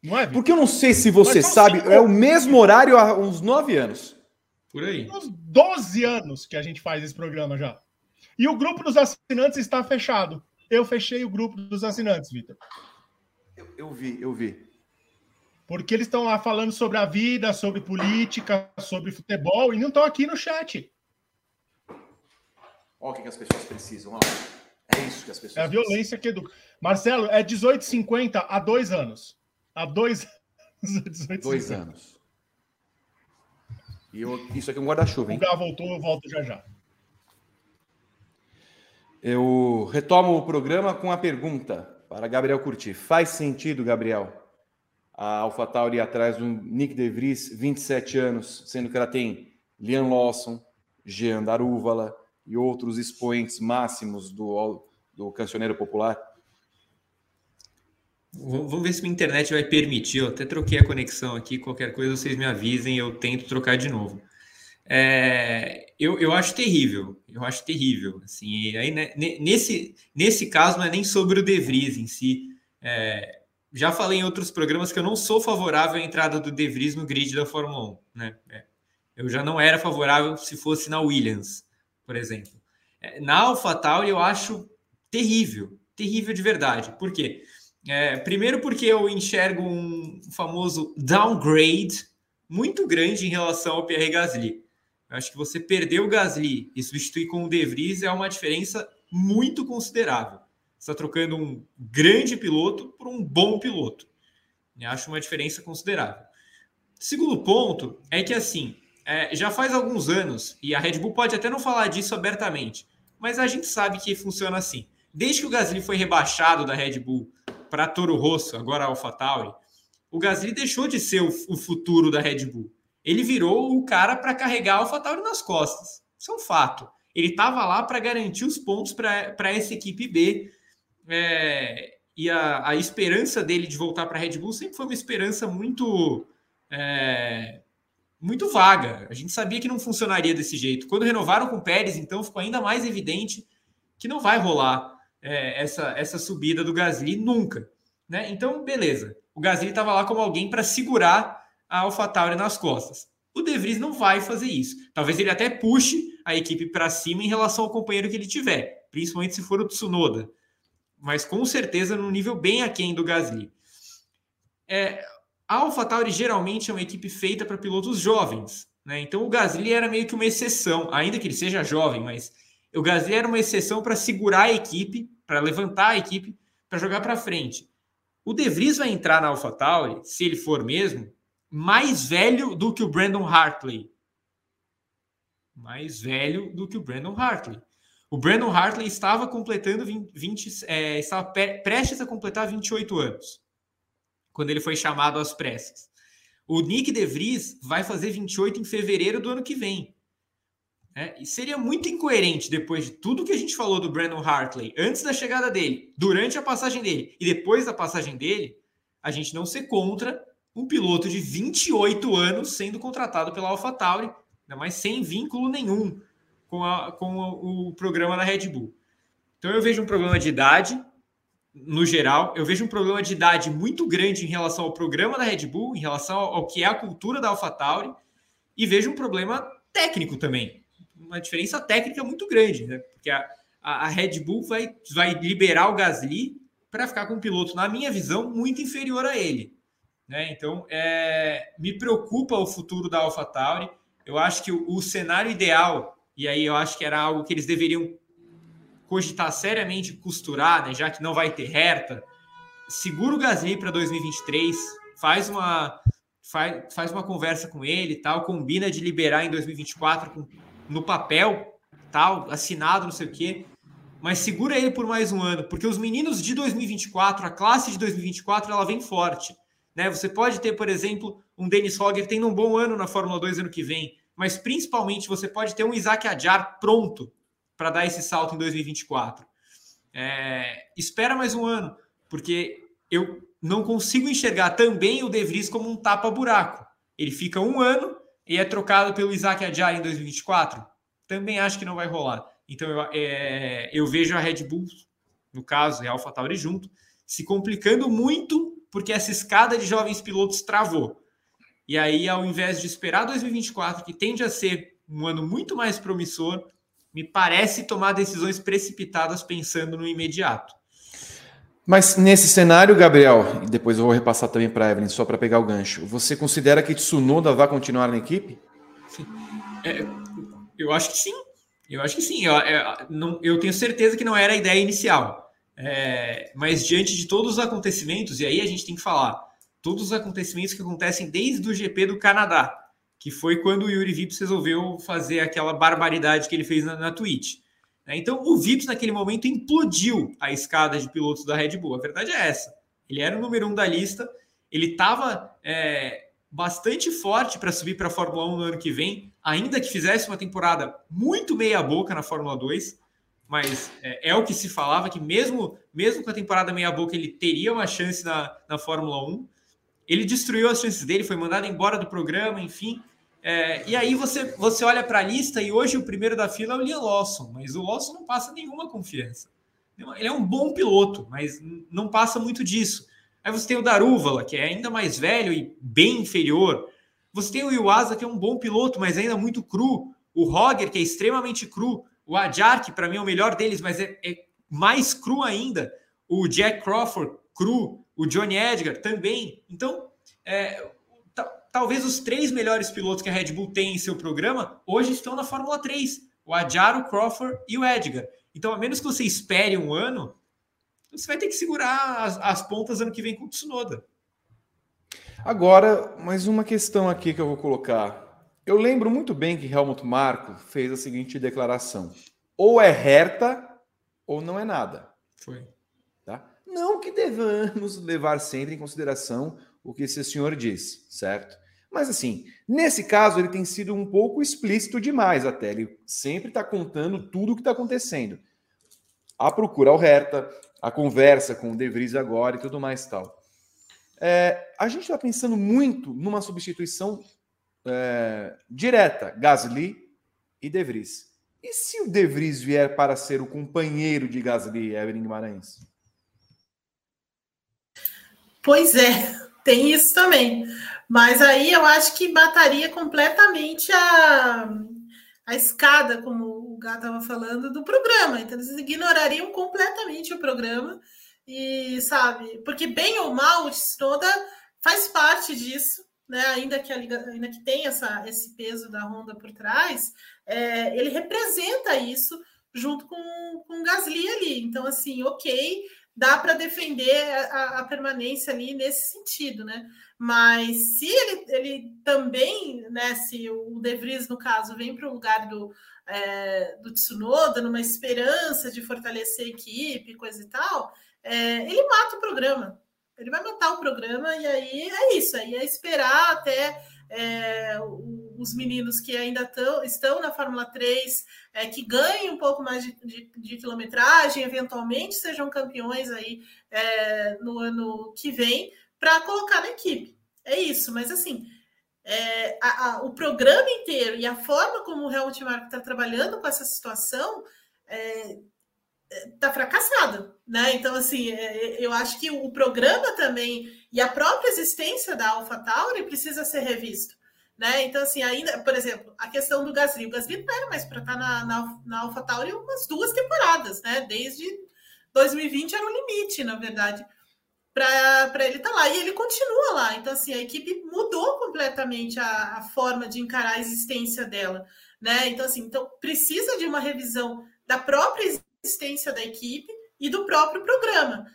Não é, Victor? Porque eu não sei se você sabe, cinco... é o mesmo horário há uns nove anos. Por aí. Uns 12 anos que a gente faz esse programa já. E o grupo dos assinantes está fechado. Eu fechei o grupo dos assinantes, Vitor. Eu, eu, vi, eu vi. Porque eles estão lá falando sobre a vida, sobre política, sobre futebol e não estão aqui no chat. Olha o que, que as pessoas precisam. Olha. É isso que as pessoas É a violência precisam. que educa. Marcelo, é 18,50 há dois anos. Há dois anos. Dois anos. E eu, isso aqui é um guarda-chuva, hein? O Gá voltou, eu volto já já. Eu retomo o programa com a pergunta para Gabriel Curti. Faz sentido, Gabriel, a AlphaTauri atrás do Nick De Vries, 27 anos, sendo que ela tem Liam Lawson, Jean Darúvala e outros expoentes máximos do, do cancioneiro popular? Vamos ver se minha internet vai permitir. Eu até troquei a conexão aqui. Qualquer coisa vocês me avisem, eu tento trocar de novo. É, eu, eu acho terrível, eu acho terrível. Assim, aí, né, nesse, nesse caso, não é nem sobre o De Vries em si. É, já falei em outros programas que eu não sou favorável à entrada do De Vries no grid da Fórmula 1. Né? É, eu já não era favorável se fosse na Williams, por exemplo. É, na AlphaTauri eu acho terrível, terrível de verdade. Por quê? É, primeiro porque eu enxergo um famoso downgrade muito grande em relação ao Pierre Gasly. Eu acho que você perder o Gasly e substituir com o De Vries é uma diferença muito considerável. Está trocando um grande piloto por um bom piloto. Acho uma diferença considerável. Segundo ponto é que, assim, é, já faz alguns anos, e a Red Bull pode até não falar disso abertamente, mas a gente sabe que funciona assim. Desde que o Gasly foi rebaixado da Red Bull para Toro Rosso, agora AlphaTauri, o Gasly deixou de ser o, o futuro da Red Bull. Ele virou o cara para carregar a AlphaTauri nas costas. Isso é um fato. Ele estava lá para garantir os pontos para essa equipe B. É, e a, a, esperança dele de voltar para a Red Bull sempre foi uma esperança muito é, muito vaga. A gente sabia que não funcionaria desse jeito. Quando renovaram com o Pérez, então ficou ainda mais evidente que não vai rolar é, essa, essa subida do Gasly nunca. Né? Então, beleza. O Gasly estava lá como alguém para segurar a AlphaTauri nas costas. O De Vries não vai fazer isso. Talvez ele até puxe a equipe para cima em relação ao companheiro que ele tiver, principalmente se for o Tsunoda. Mas com certeza num nível bem aquém do Gasly. É, a AlphaTauri geralmente é uma equipe feita para pilotos jovens. Né? Então o Gasly era meio que uma exceção, ainda que ele seja jovem, mas o Gasly era uma exceção para segurar a equipe, para levantar a equipe, para jogar para frente. O De Vries vai entrar na AlphaTauri, se ele for mesmo, mais velho do que o Brandon Hartley. Mais velho do que o Brandon Hartley. O Brandon Hartley estava completando 20, 20 é, estava prestes a completar 28 anos quando ele foi chamado às pressas. O Nick De Vries vai fazer 28 em fevereiro do ano que vem. É, e seria muito incoerente depois de tudo que a gente falou do Brandon Hartley, antes da chegada dele, durante a passagem dele e depois da passagem dele, a gente não ser contra um piloto de 28 anos sendo contratado pela AlphaTauri, ainda mais sem vínculo nenhum com, a, com o, programa da Red Bull. Então eu vejo um problema de idade, no geral, eu vejo um problema de idade muito grande em relação ao programa da Red Bull, em relação ao que é a cultura da AlphaTauri, e vejo um problema técnico também uma diferença técnica muito grande, né? Porque a, a Red Bull vai, vai liberar o Gasly para ficar com um piloto, na minha visão, muito inferior a ele. Né? Então, é, me preocupa o futuro da AlphaTauri. Eu acho que o, o, cenário ideal, e aí eu acho que era algo que eles deveriam cogitar seriamente costurar, né? já que não vai ter reta, segura o Gasly para 2023, faz uma, faz, faz uma conversa com ele tal, combina de liberar em 2024 com no papel, tal, assinado, não sei o quê, mas segura ele por mais um ano, porque os meninos de 2024, a classe de 2024, ela vem forte. Né? Você pode ter, por exemplo, um Dennis Hogger tendo um bom ano na Fórmula 2 ano que vem, mas principalmente você pode ter um Isaac Adjar pronto para dar esse salto em 2024. É, espera mais um ano, porque eu não consigo enxergar também o De Vries como um tapa-buraco. Ele fica um ano e é trocado pelo Isaac Adjar em 2024? Também acho que não vai rolar. Então eu, é, eu vejo a Red Bull, no caso, e a AlphaTauri junto, se complicando muito porque essa escada de jovens pilotos travou. E aí, ao invés de esperar 2024, que tende a ser um ano muito mais promissor, me parece tomar decisões precipitadas pensando no imediato. Mas nesse cenário, Gabriel, e depois eu vou repassar também para a Evelyn, só para pegar o gancho, você considera que Tsunoda vai continuar na equipe? É, eu acho que sim. Eu acho que sim. Eu, é, não, eu tenho certeza que não era a ideia inicial. É, mas diante de todos os acontecimentos, e aí a gente tem que falar, todos os acontecimentos que acontecem desde o GP do Canadá, que foi quando o Yuri Vips resolveu fazer aquela barbaridade que ele fez na, na Twitch. Né? Então, o Vips, naquele momento, implodiu a escada de pilotos da Red Bull. A verdade é essa. Ele era o número um da lista, ele estava é, bastante forte para subir para a Fórmula 1 no ano que vem, ainda que fizesse uma temporada muito meia-boca na Fórmula 2. Mas é, é, o que se falava que, mesmo, mesmo com a temporada meia-boca, ele teria uma chance na, na Fórmula 1. Ele destruiu as chances dele, foi mandado embora do programa, enfim. É, e aí você, você olha para a lista e hoje o primeiro da fila é o Liam Lawson, mas o Lawson não passa nenhuma confiança. Ele é um bom piloto, mas não passa muito disso. Aí você tem o Darúvala, que é ainda mais velho e bem inferior. Você tem o Iwasa, que é um bom piloto, mas ainda muito cru. O Roger, que é extremamente cru. O Adjar, que para mim é o melhor deles, mas é, é mais cru ainda. O Jack Crawford, cru, o Johnny Edgar também. Então, é, talvez os três melhores pilotos que a Red Bull tem em seu programa hoje estão na Fórmula 3. O Adjaro, o Crawford e o Edgar. Então, a menos que você espere um ano, você vai ter que segurar as, as pontas ano que vem com o Tsunoda. Agora, mais uma questão aqui que eu vou colocar. Eu lembro muito bem que Helmut Marko fez a seguinte declaração: ou é reta ou não é nada. Foi. Não que devamos levar sempre em consideração o que esse senhor diz, certo? Mas assim, nesse caso ele tem sido um pouco explícito demais até. Ele sempre está contando tudo o que está acontecendo. A procura ao Hertha, a conversa com o De Vries agora e tudo mais tal. É, a gente está pensando muito numa substituição é, direta, Gasly e De Vries. E se o De Vries vier para ser o companheiro de Gasly, Evelyn Guimarães? Pois é, tem isso também. Mas aí eu acho que mataria completamente a, a escada, como o Gá estava falando, do programa. Então, eles ignorariam completamente o programa. E, sabe, porque bem ou mal, o faz parte disso, né? Ainda que, a Liga, ainda que tenha essa, esse peso da Honda por trás, é, ele representa isso junto com, com o Gasly ali. Então, assim, ok, dá para defender a, a, permanência ali nesse sentido, né? Mas se ele, ele também, né, se o De Vries, no caso, vem para o lugar do, é, do Tsunoda, numa esperança de fortalecer a equipe, coisa e tal, é, ele mata o programa. Ele vai matar o programa e aí é isso, aí é esperar até é, os meninos que ainda tão, estão na Fórmula 3, é, que ganhem um pouco mais de, de, de, quilometragem, eventualmente sejam campeões aí é, no ano que vem, para colocar na equipe. É isso, mas assim, é, a, a, o programa inteiro e a forma como o Helmut Marko está trabalhando com essa situação está é, fracassada, né? Então, assim, é, eu acho que o programa também e a própria existência da AlphaTauri precisa ser revisto, né? Então, assim, ainda, por exemplo, a questão do Gasly. O Gasly não era mais para estar tá na, na, na AlphaTauri umas duas temporadas, né? Desde 2020 era o limite, na verdade, para ele estar tá lá. E ele continua lá. Então, assim, a equipe mudou completamente a, a forma de encarar a existência dela, né? Então, assim, então, precisa de uma revisão da própria existência da equipe e do próprio programa.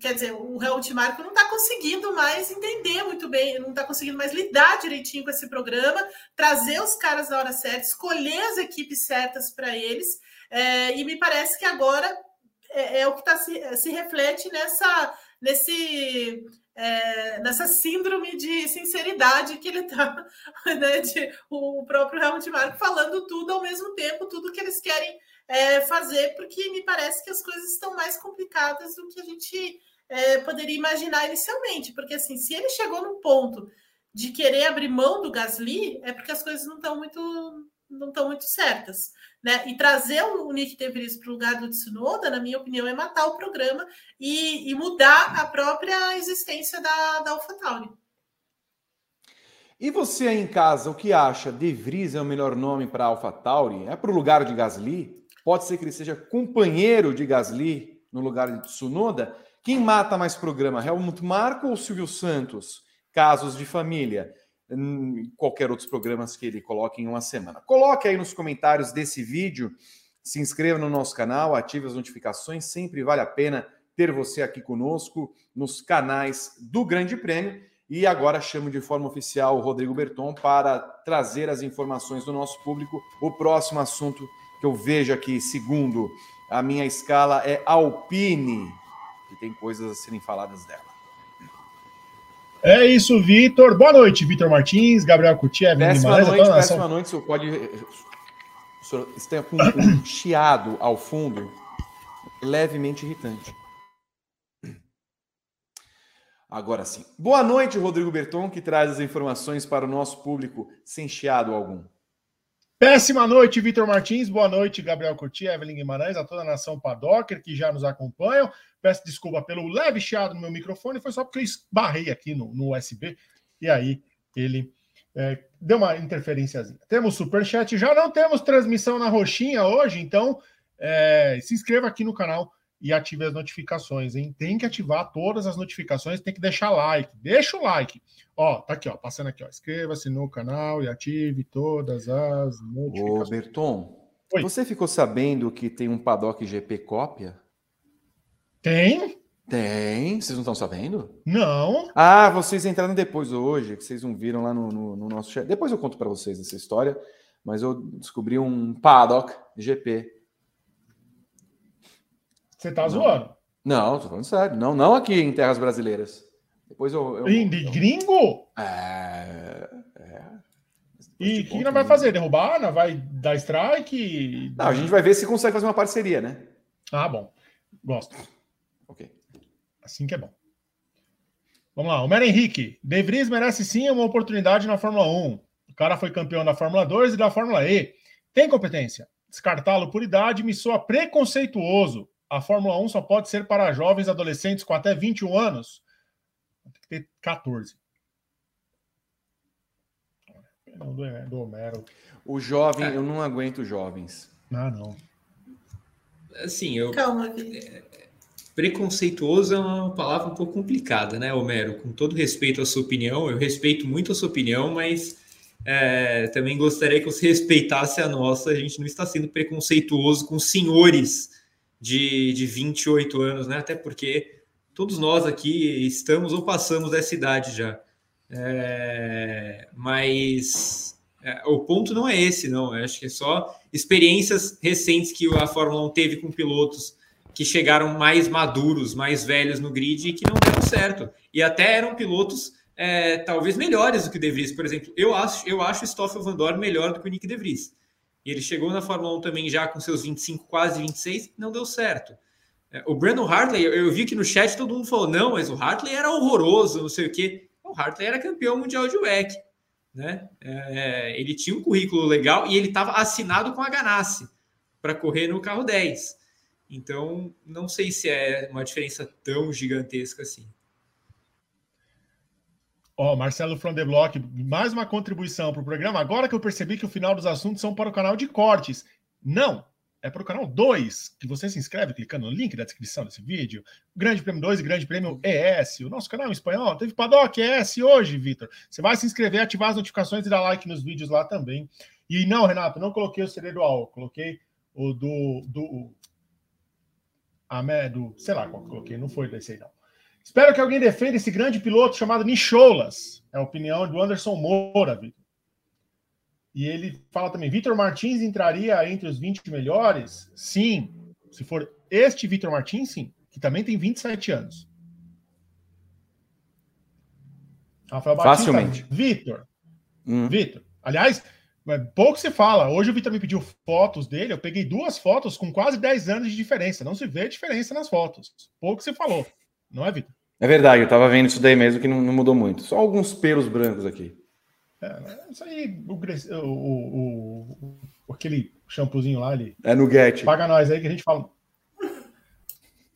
Quer dizer, o Helmut Marko não está conseguindo mais entender muito bem, não está conseguindo mais lidar direitinho com esse programa, trazer os caras na hora certa, escolher as equipes certas para eles. É, e me parece que agora é, é o que tá, se, se reflete nessa, nesse, é, nessa síndrome de sinceridade que ele está, né, de, o próprio Helmut Marko falando tudo ao mesmo tempo, tudo que eles querem é, fazer, porque me parece que as coisas estão mais complicadas do que a gente é, poderia imaginar inicialmente. Porque, assim, se ele chegou no ponto de querer abrir mão do Gasly, é porque as coisas não estão muito não estão muito certas. Né? E trazer o Nick De Vries para o lugar do Tsunoda, na minha opinião, é matar o programa e, e mudar a própria existência da, da AlphaTauri. E você aí em casa, o que acha? De Vries é o melhor nome para AlphaTauri? É para o lugar de Gasly? Pode ser que ele seja companheiro de Gasly no lugar de Tsunoda. Quem mata mais programa, Helmut Marko ou Silvio Santos? Casos de família. Hum, qualquer outros programas que ele coloque em uma semana. Coloque aí nos comentários desse vídeo, se inscreva no nosso canal, ative as notificações, sempre vale a pena ter você aqui conosco nos canais do Grande Prêmio. E agora chamo de forma oficial o Rodrigo Berton para trazer as informações do nosso público. O próximo assunto que eu vejo aqui, segundo a minha escala, é Alpine, que tem coisas a serem faladas dela. É isso, Vitor. Boa noite, Vitor Martins, Gabriel Coutinho, Péssima Guimarães. Noite, péssima noite, o senhor pode... O senhor está com um chiado ao fundo, levemente irritante. Agora sim. Boa noite, Rodrigo Berton, que traz as informações para o nosso público sem chiado algum. Péssima noite, Vitor Martins. Boa noite, Gabriel Curti, Evelyn Guimarães, a toda a nação Padocker que já nos acompanham. Peço desculpa pelo leve chiado no meu microfone, foi só porque eu esbarrei aqui no, no USB e aí ele é, deu uma interferênciazinha. Temos superchat, já não temos transmissão na roxinha hoje, então é, se inscreva aqui no canal e ative as notificações, hein? Tem que ativar todas as notificações, tem que deixar like. Deixa o like. Ó, tá aqui, ó, passando aqui, ó. Inscreva-se no canal e ative todas as notificações. Ô, Berton, Oi. você ficou sabendo que tem um paddock GP cópia? Tem? Tem. Vocês não estão sabendo? Não. Ah, vocês entraram depois hoje, que vocês não viram lá no, no, no nosso chat. Depois eu conto para vocês essa história, mas eu descobri um paddock GP você tá não. zoando? Não, tô falando sério. Não, não aqui em terras brasileiras. Depois eu. eu de gringo? É. é. E o que não vai fazer? Derrubar? Não vai dar strike? Não, a gente vai ver se consegue fazer uma parceria, né? Ah, bom. Gosto. Ok. Assim que é bom. Vamos lá. O Mero Henrique. De Vries merece sim uma oportunidade na Fórmula 1. O cara foi campeão da Fórmula 2 e da Fórmula E. Tem competência. Descartá-lo por idade me soa preconceituoso a Fórmula 1 só pode ser para jovens adolescentes com até 21 anos. Tem que ter 14. Não, do, do Homero. O jovem, é. eu não aguento jovens. Ah, não. Assim, eu. Calma, é, Preconceituoso é uma palavra um pouco complicada, né, Homero? Com todo respeito à sua opinião, eu respeito muito a sua opinião, mas é, também gostaria que você respeitasse a nossa. A gente não está sendo preconceituoso com senhores de, de 28 anos, né? Até porque todos nós aqui estamos ou passamos dessa idade já. É, mas é, o ponto não é esse, não. Eu acho que é só experiências recentes que a Fórmula 1 teve com pilotos que chegaram mais maduros, mais velhos no grid e que não deram certo. E até eram pilotos é, talvez melhores do que o De Vries, por exemplo. Eu acho, eu acho o Stoffel Van Dorn melhor do que o Nick De Vries. E ele chegou na Fórmula 1 também já com seus 25, quase 26, não deu certo. É, o Brandon Hartley, eu vi que no chat todo mundo falou, não, mas o Hartley era horroroso, não sei o quê. O Hartley era campeão mundial de WEC. Né? É, ele tinha um currículo legal e ele estava assinado com a Ganassi para correr no carro 10. Então, não sei se é uma diferença tão gigantesca assim. Ó, oh, Marcelo From the Block, mais uma contribuição para o programa. Agora que eu percebi que o final dos assuntos são para o canal de cortes. Não, é para o canal 2, que você se inscreve clicando no link da descrição desse vídeo. Grande Prêmio 2 e Grande Prêmio ES. O nosso canal em espanhol teve Paddock ES hoje, Vitor. Você vai se inscrever, ativar as notificações e dar like nos vídeos lá também. E não, Renato, não coloquei o CD do AO, coloquei o do. do a, do sei lá qual que coloquei, não foi desse aí não. Espero que alguém defenda esse grande piloto chamado Nicholas. É a opinião do Anderson Moura, Vitor. E ele fala também: Vitor Martins entraria entre os 20 melhores? Sim. Se for este Vitor Martins, sim. Que também tem 27 anos. Rafael Batista. Facilmente. Vitor. Hum. Vitor. Aliás, pouco se fala. Hoje o Vitor me pediu fotos dele. Eu peguei duas fotos com quase 10 anos de diferença. Não se vê diferença nas fotos. Pouco se falou. Não é, Vitor? É verdade, eu tava vendo isso daí mesmo que não, não mudou muito. Só alguns pelos brancos aqui. É, isso aí, o, o, o, aquele shampoozinho lá ali. É no Get. Paga nós aí que a gente fala.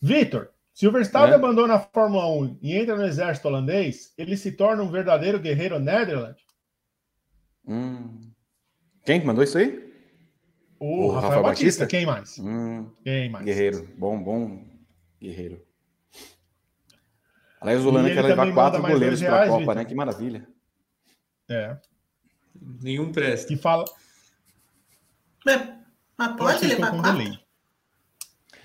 Vitor, se o Verstappen é? abandona a Fórmula 1 e entra no exército holandês, ele se torna um verdadeiro guerreiro Netherlands? Hum. Quem que mandou isso aí? O, o Rafael, Rafael Batista. Batista. Quem mais? Hum. Quem mais? Guerreiro. Bom, bom guerreiro. Aliás, o Holanda quer levar quatro goleiros para a Copa, Victor. né? Que maravilha. É. Nenhum presta. Que fala. Mas, mas pode levar quatro?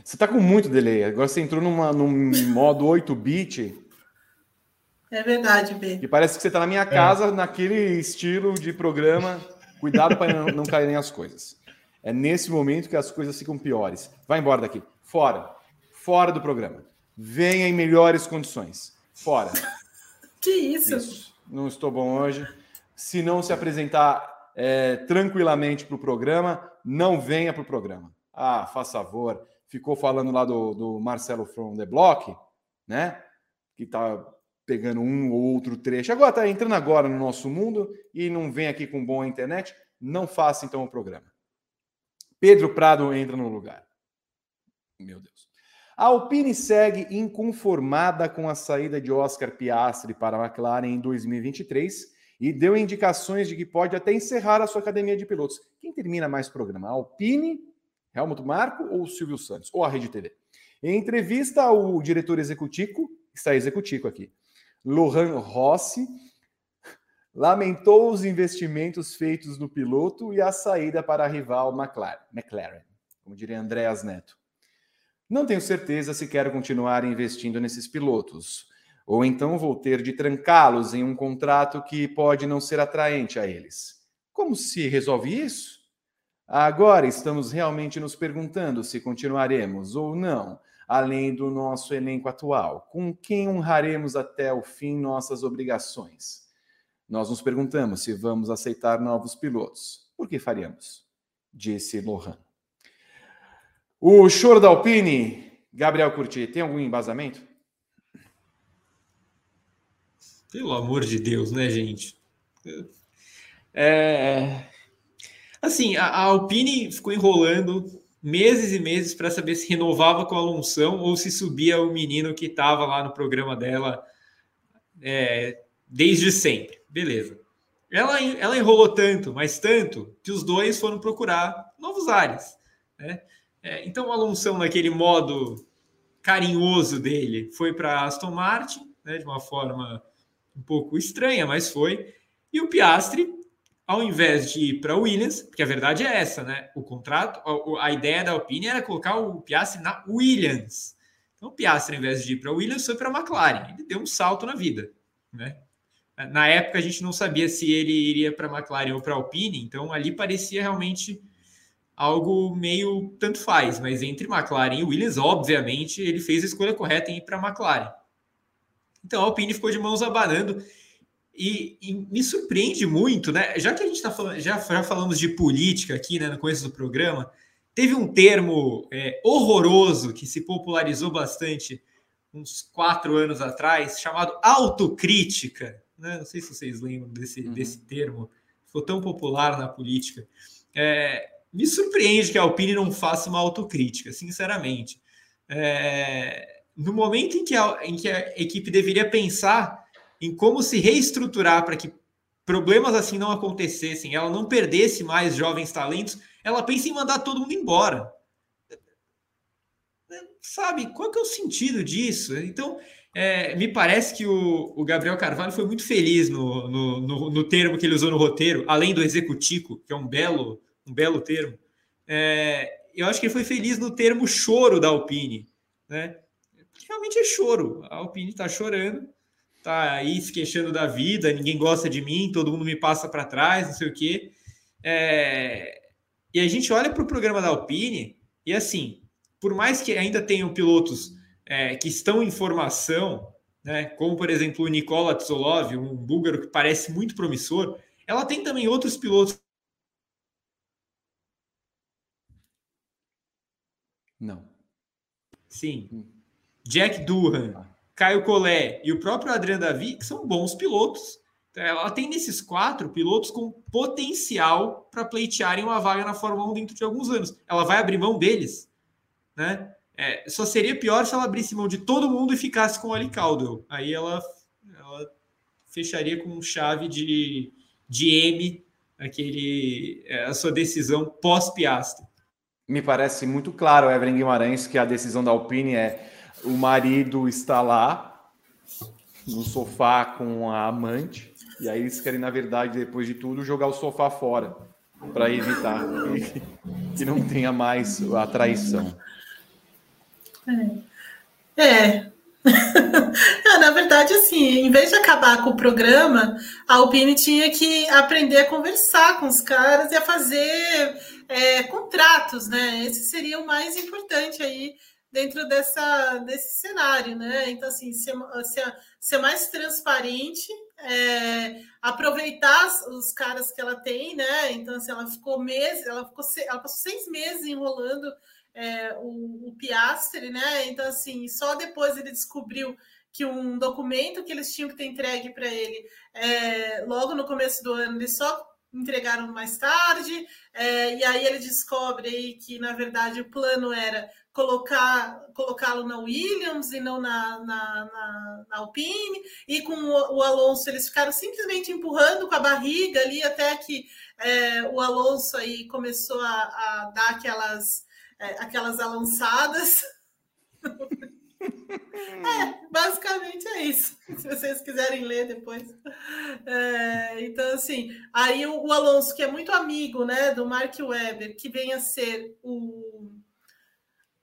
Você tá com muito delay. Agora você entrou numa, num modo 8-bit. É verdade, B. E parece que você tá na minha é. casa, é. naquele estilo de programa. Cuidado para não, não caírem as coisas. É nesse momento que as coisas ficam piores. Vai embora daqui. Fora. Fora do programa venha em melhores condições. Fora. que isso? isso. Não estou bom hoje. Se não se apresentar é, tranquilamente para o programa, não venha para o programa. Ah, faz favor. Ficou falando lá do, do Marcelo From the Block, né? Que tá pegando um ou outro trecho. Agora tá entrando agora no nosso mundo e não vem aqui com boa internet. Não faça então o programa. Pedro Prado entra no lugar. Meu Deus. A Alpine segue inconformada com a saída de Oscar Piastri para a McLaren em 2023 e deu indicações de que pode até encerrar a sua academia de pilotos. Quem termina mais programa? A Alpine, Helmut Marko ou Silvio Santos? Ou a Rede TV? Em entrevista ao diretor executivo, está executivo aqui, Lohan Rossi, lamentou os investimentos feitos no piloto e a saída para a rival McLaren, como diria Andréas Neto. Não tenho certeza se quero continuar investindo nesses pilotos, ou então vou ter de trancá-los em um contrato que pode não ser atraente a eles. Como se resolve isso? Agora estamos realmente nos perguntando se continuaremos ou não, além do nosso elenco atual, com quem honraremos até o fim nossas obrigações. Nós nos perguntamos se vamos aceitar novos pilotos. Por que faríamos? Disse Lohan. O choro da Alpine, Gabriel Curti, tem algum embasamento? Pelo amor de Deus, né, gente? É... Assim, a, Alpine ficou enrolando meses e meses para saber se renovava com a Alonso ou se subia o menino que estava lá no programa dela é, desde sempre. Beleza. Ela, ela enrolou tanto, mas tanto, que os dois foram procurar novos ares. Né? É, então o Alonso, naquele modo carinhoso dele, foi para Aston Martin, né, de uma forma um pouco estranha, mas foi. E o Piastri, ao invés de ir para Williams, porque a verdade é essa, né? O contrato, a, a ideia da Alpine era colocar o Piastri na Williams. Então o Piastri, ao invés de ir para Williams, foi para a McLaren. Ele deu um salto na vida, né? Na época a gente não sabia se ele iria para a McLaren ou para a Alpine, então ali parecia realmente algo meio tanto faz, mas entre McLaren e Williams, obviamente, ele fez a escolha correta em ir para a McLaren. Então a Alpine ficou de mãos abanando e, e, me surpreende muito, né? Já que a gente está falando, já, já falamos de política aqui, né, no começo do programa, teve um termo é, horroroso que se popularizou bastante uns quatro anos atrás, chamado autocrítica. Né? Não sei se vocês lembram desse, uhum. desse termo, ficou tão popular na política. É, me surpreende que a Alpine não faça uma autocrítica, sinceramente. É, no momento em que, a, em que a equipe deveria pensar em como se reestruturar para que problemas assim não acontecessem, ela não perdesse mais jovens talentos, ela pensa em mandar todo mundo embora. Sabe, qual que é o sentido disso? Então, é, me parece que o, o, Gabriel Carvalho foi muito feliz no, no, no, no termo que ele usou no roteiro, além do executivo, que é um belo um belo termo. É, eu acho que ele foi feliz no termo choro da Alpine, né? realmente é choro. A Alpine está chorando, está aí se queixando da vida, ninguém gosta de mim, todo mundo me passa para trás, não sei o quê. É, e a gente olha para o programa da Alpine e assim, por mais que ainda tenham pilotos é, que estão em formação, né, como por exemplo o Nikola Tsolov, um búlgaro que parece muito promissor, ela tem também outros pilotos Não. Sim. Hum. Jack Durham, ah. Caio Collet e o próprio Adriano Davi, que são bons pilotos. Então, ela tem nesses quatro pilotos com potencial para pleitearem uma vaga na Fórmula 1 dentro de alguns anos. Ela vai abrir mão deles, né? É, só seria pior se ela abrisse mão de todo mundo e ficasse com o Ali Caldwell. Aí ela, ela fecharia com chave de, de M aquele, é, a sua decisão pós-Piastri me parece muito claro, Evelyn Guimarães, que a decisão da Alpine é o marido está lá no sofá com a amante, e aí eles querem, na verdade, depois de tudo, jogar o sofá fora para evitar que, que, não tenha mais a traição. É. é. na verdade, assim, em vez de acabar com o programa, a Alpine tinha que aprender a conversar com os caras e a fazer é, contratos, né? Esse seria o mais importante aí dentro dessa, desse cenário, né? Então, assim, ser, ser, ser mais transparente, é, aproveitar os caras que ela tem, né? Então, assim, ela ficou meses, ela ficou ela passou seis meses enrolando é, o, o Piastre, né? Então, assim, só depois ele descobriu que um documento que eles tinham que ter entregue para ele é, logo no começo do ano, ele só entregaram mais tarde, é, e aí ele descobre aí que, na verdade, o plano era colocar colocá-lo na Williams e não na, na, na, na Alpine, e com o, o, Alonso eles ficaram simplesmente empurrando com a barriga ali até que é, o Alonso aí começou a, a dar aquelas, é, aquelas alançadas. É, basicamente é isso. Se vocês quiserem ler depois. É, então, assim, aí o, o, Alonso, que é muito amigo né, do Mark Webber, que vem a ser o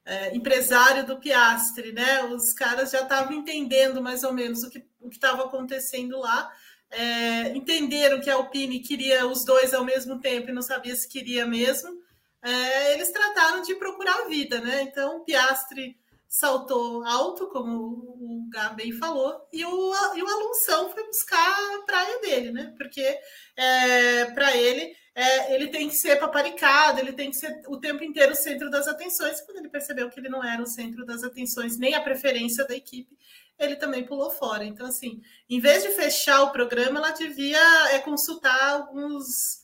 é, empresário do Piastre, né? Os caras já estavam entendendo mais ou menos o que o estava acontecendo lá. É, entenderam que a Alpine queria os dois ao mesmo tempo e não sabia se queria mesmo. É, eles trataram de procurar a vida, né? Então, o Piastre saltou alto, como o bem falou, e o, e o Alunção foi buscar a praia dele, né? Porque é, para ele, é, ele tem que ser paparicado, ele tem que ser o tempo inteiro o centro das atenções. Quando ele percebeu que ele não era o centro das atenções, nem a preferência da equipe, ele também pulou fora. Então, assim, em vez de fechar o programa, ela devia é, consultar alguns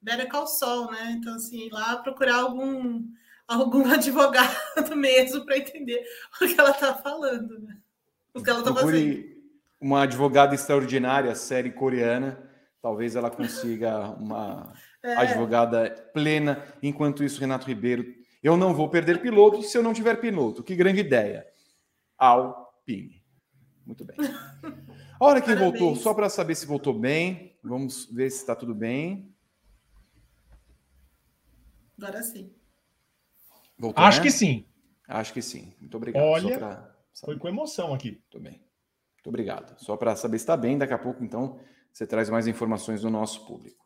Better Call Sol, né? Então, assim, lá procurar algum algum advogado mesmo para entender o que ela está falando, né? O que ela está fazendo. Uma advogada extraordinária, série coreana. Talvez ela consiga uma é. advogada plena. Enquanto isso, Renato Ribeiro, eu não vou perder piloto se eu não tiver piloto. Que grande ideia. Alpine. Muito bem. A hora que Parabéns. voltou, só para saber se voltou bem, vamos ver se está tudo bem. Agora sim. Voltou, Acho né? que sim. Acho que sim. Muito obrigado. Olha, pra... foi com emoção aqui. Muito bem. Muito obrigado. Só para saber se está bem, daqui a pouco, então, você traz mais informações do nosso público.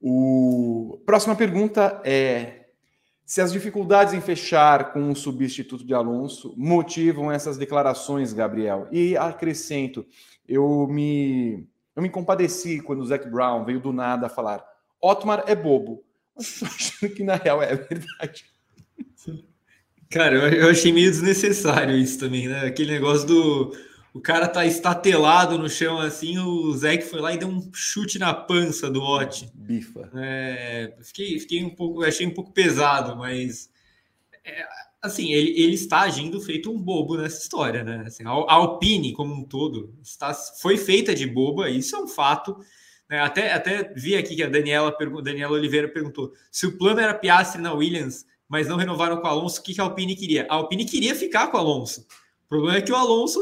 O... Próxima pergunta é se as dificuldades em fechar com o substituto de Alonso motivam essas declarações, Gabriel. E acrescento, eu me, eu me compadeci quando o Zac Brown veio do nada falar: Otmar é bobo. Mas achando que na real é verdade. Cara, eu achei meio desnecessário isso também, né? Aquele negócio do. O cara tá estatelado no chão assim, o Zeke foi lá e deu um chute na pança do Ot. Bifa. É, fiquei, fiquei um pouco, achei um pouco pesado, mas é, assim, ele, ele está agindo feito um bobo nessa história, né? Assim, a Alpine, como um todo, está, foi feita de boba, isso é um fato. Né? Até, até vi aqui que a Daniela, Daniela Oliveira perguntou se o plano era Piastri na Williams mas não renovaram com o Alonso. O que a Alpine queria? A Alpine queria ficar com o Alonso. O problema é que o Alonso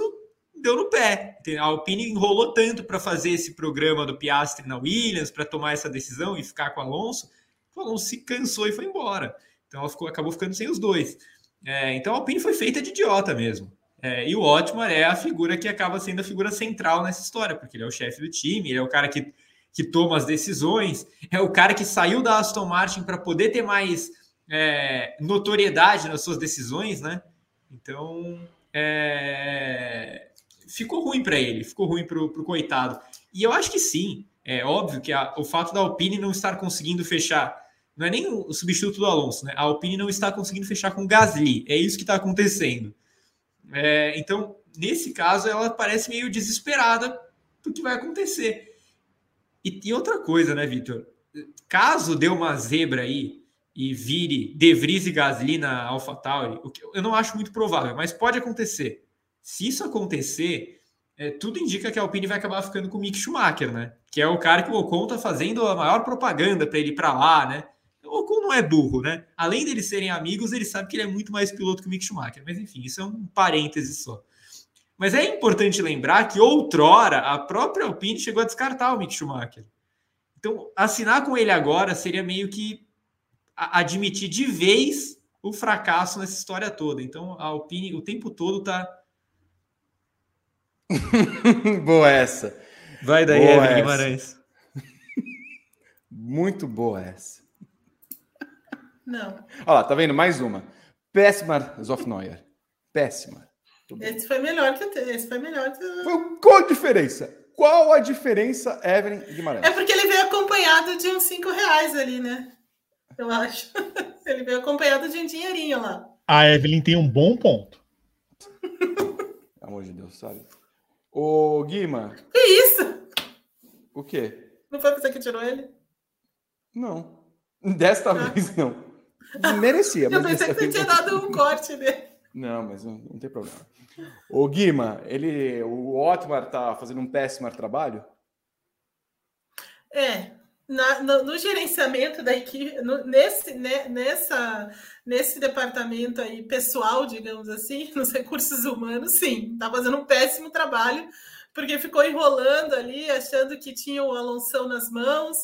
deu no pé. A Alpine enrolou tanto para fazer esse programa do Piastri na Williams, para tomar essa decisão e ficar com o Alonso, o Alonso se cansou e foi embora. Então ela ficou, acabou ficando sem os dois. É, então a Alpine foi feita de idiota mesmo. É, e o Otmar é a figura que acaba sendo a figura central nessa história, porque ele é o chefe do time, ele é o cara que, que toma as decisões, é o cara que saiu da Aston Martin para poder ter mais é, notoriedade nas suas decisões, né? Então, é, ficou ruim para ele, ficou ruim para o coitado. E eu acho que sim, é óbvio que a, o fato da Alpine não estar conseguindo fechar, não é nem o substituto do Alonso, né? A Alpine não está conseguindo fechar com Gasly, é isso que está acontecendo. É, então, nesse caso, ela parece meio desesperada do que vai acontecer. E, e outra coisa, né, Vitor? Caso dê uma zebra aí, e vire De Vries e Gasly na AlphaTauri, o que eu não acho muito provável, mas pode acontecer. Se isso acontecer, é, tudo indica que a Alpine vai acabar ficando com o Mick Schumacher, né? Que é o cara que o Ocon tá fazendo a maior propaganda para ele ir para lá, né? O Ocon não é burro, né? Além deles serem amigos, ele sabe que ele é muito mais piloto que o Mick Schumacher. Mas enfim, isso é um parêntese só. Mas é importante lembrar que outrora a própria Alpine chegou a descartar o Mick Schumacher. Então, assinar com ele agora seria meio que admitir de vez o fracasso nessa história toda. Então, a Alpine o tempo todo tá. boa essa. Vai daí, boa Evelyn Guimarães. Muito boa essa. Não. Olha lá, tá vendo? Mais uma. Péssima Zofneuer. Péssima. Esse foi melhor que esse foi melhor que foi, Qual a diferença? Qual a diferença, Evelyn Guimarães? É porque ele veio acompanhado de uns cinco reais ali, né? Eu acho. Ele veio acompanhado de um dinheirinho lá. A Evelyn tem um bom ponto. Pelo amor de Deus, sabe? Ô, Guima. Que isso? O quê? Não foi você que tirou ele? Não. Desta ah. vez, não. Merecia. Eu pensei que você tinha dado um corte dele. Não, mas não, não tem problema. Ô, Guima, ele, o Otmar tá fazendo um péssimo trabalho? É, na, no, no, gerenciamento da equipe, no, nesse, né, nessa, nesse departamento aí pessoal, digamos assim, nos recursos humanos, sim, está fazendo um péssimo trabalho, porque ficou enrolando ali, achando que tinha o Alonso nas mãos.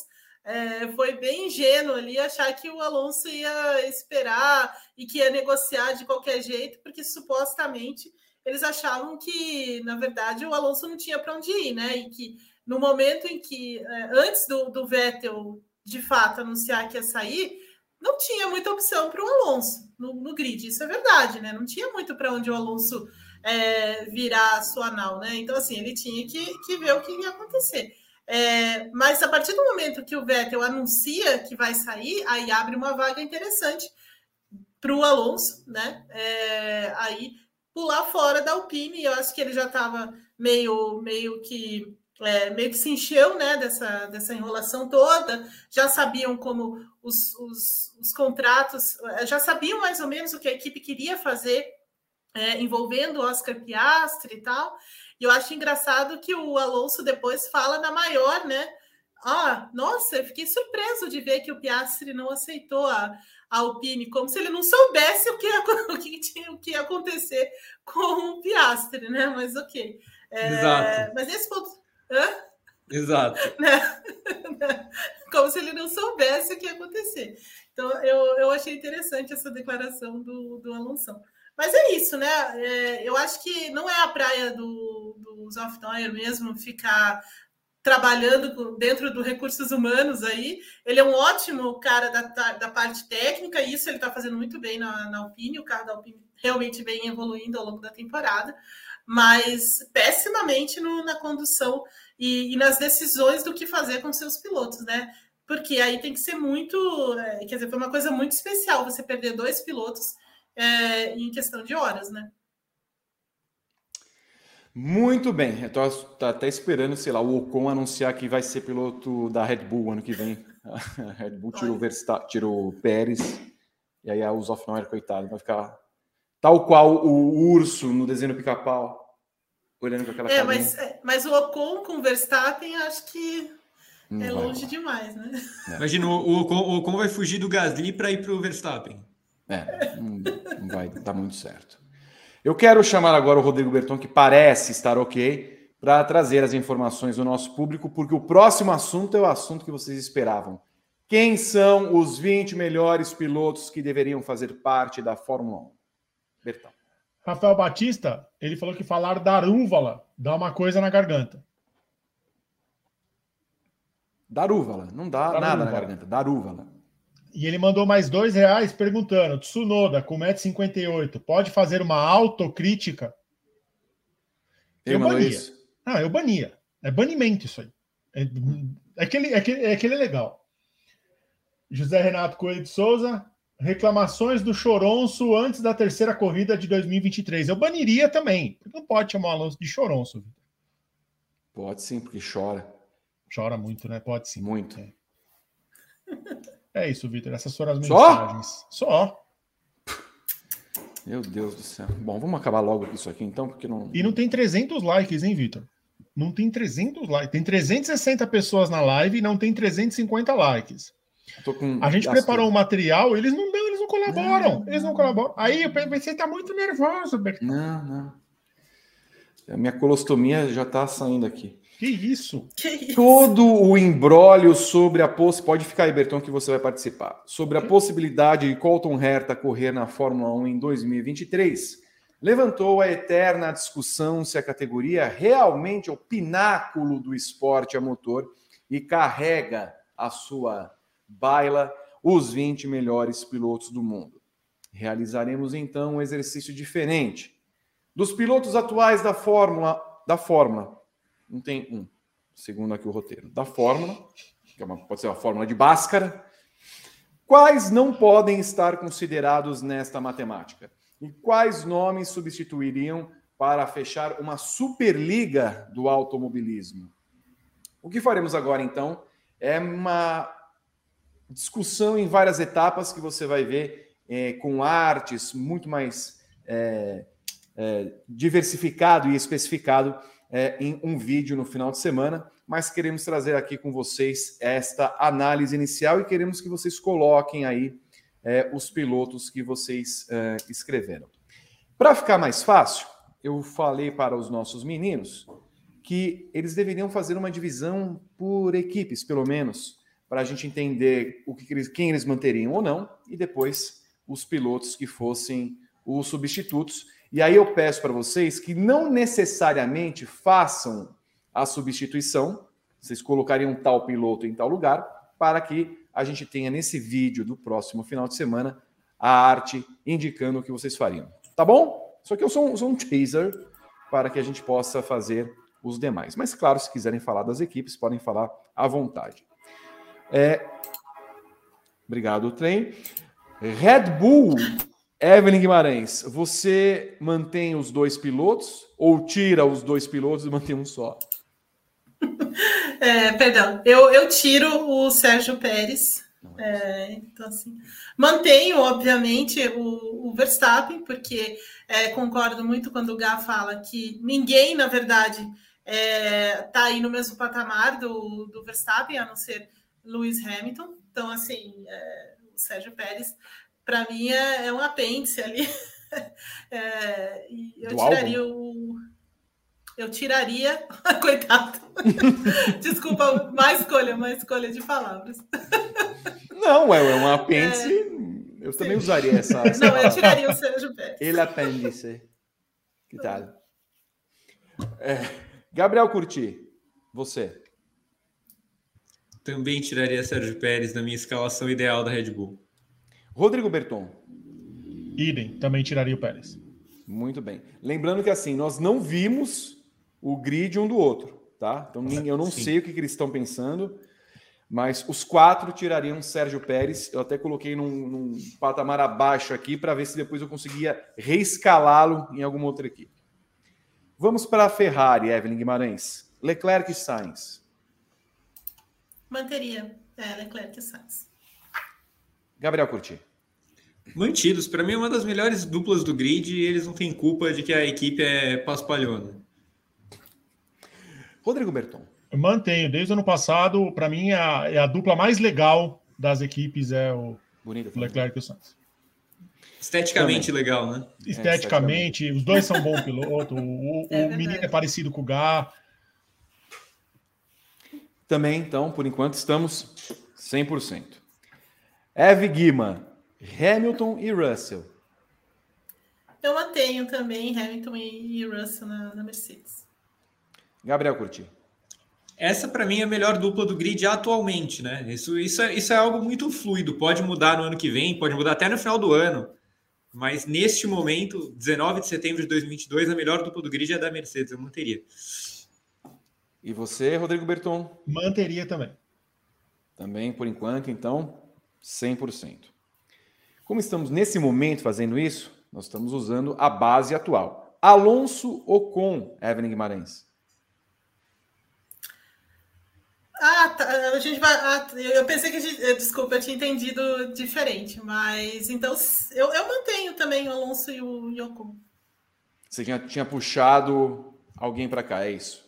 É, foi bem ingênuo ali achar que o Alonso ia esperar e que ia negociar de qualquer jeito, porque supostamente eles achavam que, na verdade, o Alonso não tinha para onde ir, né? E que no momento em que, é, antes do, do Vettel de fato anunciar que ia sair, não tinha muita opção para o Alonso no, no, grid, isso é verdade, né? Não tinha muito para onde o Alonso é, virar a sua nau, né? Então, assim, ele tinha que, que ver o que ia acontecer. É, mas a partir do momento que o Vettel anuncia que vai sair, aí abre uma vaga interessante para o Alonso, né? É, aí pular fora da Alpine, eu acho que ele já estava meio, meio que é, meio que se encheu né, dessa, dessa enrolação toda, já sabiam como os, os, os, contratos, é, já sabiam mais ou menos o que a equipe queria fazer é, envolvendo o Oscar Piastri e tal. E eu acho engraçado que o Alonso depois fala na maior, né? Ah, nossa, eu fiquei surpreso de ver que o Piastri não aceitou a, a Alpine, como se ele não soubesse o que, ia, o que tinha o que ia acontecer com o Piastri, né? Mas ok. É, Exato. Mas nesse ponto Hã? Exato. Né? Como se ele não soubesse o que ia acontecer. Então, eu, eu achei interessante essa declaração do, do Alonso. Mas é isso, né? É, eu acho que não é a praia do, do Zofnoyer mesmo ficar trabalhando dentro do recursos humanos aí. Ele é um ótimo cara da, da parte técnica, e isso ele está fazendo muito bem na, na Alpine. O carro da Alpine realmente vem evoluindo ao longo da temporada mas pessimamente no, na condução e, e, nas decisões do que fazer com seus pilotos, né? Porque aí tem que ser muito, é, quer dizer, foi uma coisa muito especial você perder dois pilotos é, em questão de horas, né? Muito bem, eu tô, tô, até esperando, sei lá, o Ocon anunciar que vai ser piloto da Red Bull ano que vem. A Red Bull tirou o, Verstappen, tirou o Pérez, e aí a Usoff não era coitado, vai ficar Tal qual o urso no desenho pica-pau, olhando com aquela é, mas, é, mas o Ocon com o Verstappen, acho que não é longe demais, né? É. Imagina, o Ocon, o Ocon vai fugir do Gasly para ir para o Verstappen. É, não, não vai dar muito certo. Eu quero chamar agora o Rodrigo Berton, que parece estar ok, para trazer as informações do nosso público, porque o próximo assunto é o assunto que vocês esperavam. Quem são os 20 melhores pilotos que deveriam fazer parte da Fórmula 1? Bertão. Rafael Batista, ele falou que falar darúvala dá uma coisa na garganta. Darúvala, não dá darúvala. nada na garganta, darúvala. E ele mandou mais dois reais perguntando: Tsunoda, com 1,58m, pode fazer uma autocrítica? Ele eu bania. Isso? Ah, eu bania. É banimento isso aí. É, é, que ele, é, que, é que ele é legal. José Renato Coelho de Souza, reclamações do Choronço antes da terceira corrida de 2023. Eu baniria também. Não pode chamar o Alonso de Choronço. Pode sim, porque chora. Chora muito, né? Pode sim. Muito. É, é isso, Vitor. Essas foram as mensagens. Só? Só. Meu Deus do céu. Bom, vamos acabar logo com isso aqui então, porque não. E não tem 300 likes, hein, Vitor? Não tem 300 likes. Tem 360 pessoas na live e não tem 350 likes. A gente preparou um material, eles não dão, eles não colaboram. Não, eles não colaboram. Aí eu pensei, tá muito nervoso, Bertão. Não, não. A minha colostomia já tá saindo aqui. Que isso? Que isso? Todo o embrólio sobre a posse. Pode ficar aí, Bertão, que você vai participar. Sobre a possibilidade de Colton Herta correr na Fórmula 1 em 2023 levantou a eterna discussão se a categoria realmente é o pináculo do esporte a motor e carrega a sua baila os 20 melhores pilotos do mundo. Realizaremos então um exercício diferente. Dos pilotos atuais da Fórmula, da Fórmula, não tem um, segundo aqui o roteiro, da Fórmula, que é uma, pode ser uma Fórmula de Bhaskara, quais não podem estar considerados nesta matemática? E quais nomes substituiriam para fechar uma superliga do automobilismo? O que faremos agora então é uma discussão em várias etapas que você vai ver é, com artes muito mais é, é, diversificado e especificado é, em um vídeo no final de semana, mas queremos trazer aqui com vocês esta análise inicial e queremos que vocês coloquem aí é, os pilotos que vocês é, escreveram. Para ficar mais fácil, eu falei para os nossos meninos que eles deveriam fazer uma divisão por equipes, pelo menos, para a gente entender o que eles, quem eles manteriam ou não, e depois os pilotos que fossem os substitutos. E aí eu peço para vocês que não necessariamente façam a substituição, vocês colocariam tal piloto em tal lugar, para que a gente tenha nesse vídeo do próximo final de semana a arte indicando o que vocês fariam. Tá bom? Isso aqui é só um, só um teaser para que a gente possa fazer os demais. Mas, claro, se quiserem falar das equipes, podem falar à vontade. É... Obrigado, trem. Red Bull, Evelyn Guimarães, você mantém os dois pilotos ou tira os dois pilotos e mantém um só? É, perdão, eu, eu tiro o Sérgio Pérez. É, então, assim, mantenho, obviamente, o, o Verstappen, porque é, concordo muito quando o Gá fala que ninguém, na verdade, está é, tá aí no mesmo patamar do, do Verstappen, a não ser Lewis Hamilton. Então, assim, é, o Sérgio Pérez, para mim, é, é, um apêndice ali. É, e eu do tiraria álbum. o. Eu tiraria. Coitado. Desculpa, má escolha, má escolha de palavras. Não, é, é um apêndice. É, eu sim. também usaria essa. essa Não, eu tiraria o Sérgio Pérez. Ele apêndice. Que tal? É. Gabriel Curti, você. Também tiraria Sérgio Pérez da minha escalação ideal da Red Bull. Rodrigo Berton. Idem, também tiraria o Pérez. Muito bem. Lembrando que assim, nós não vimos o grid um do outro, tá? Então eu não Sim. sei o que, que, eles estão pensando, mas os quatro tirariam Sérgio Pérez. Eu até coloquei num, num patamar abaixo aqui para ver se depois eu conseguia reescalá-lo em alguma outra equipe. Vamos para a Ferrari, Evelyn Guimarães. Leclerc e Sainz. Manteria. É, Leclerc e Sainz. Gabriel Curti. Mantidos. Para mim, é uma das melhores duplas do grid e eles não têm culpa de que a equipe é paspalhona. Rodrigo Berton. Eu mantenho. Desde o ano passado, para mim, é a, é a, dupla mais legal das equipes é o Bonito, Leclerc e o Sainz. Esteticamente Também. legal, né? É, esteticamente, os dois são bons pilotos. O, é o menino é parecido com o Gá. Também, então, por enquanto, estamos 100%. Eve Guima, Hamilton e Russell. Eu mantenho também Hamilton e Russell na, na Mercedes. Gabriel Curti. Essa, para mim, é a melhor dupla do grid atualmente, né? Isso, isso, é, isso é algo muito fluido. Pode mudar no ano que vem, pode mudar até no final do ano. Mas neste momento, 19 de setembro de 2022, a melhor dupla do grid é da Mercedes, eu manteria. E você, Rodrigo Berton? Manteria também. Também, por enquanto, então, 100%. Como estamos nesse momento fazendo isso, nós estamos usando a base atual. Alonso Ocon, Evelyn Guimarães. Ah, tá. A gente vai. Ah, eu pensei que a gente. Desculpa, eu tinha entendido diferente, mas então eu, eu mantenho também o Alonso e o Yoko. Você tinha, tinha puxado alguém para cá, é isso?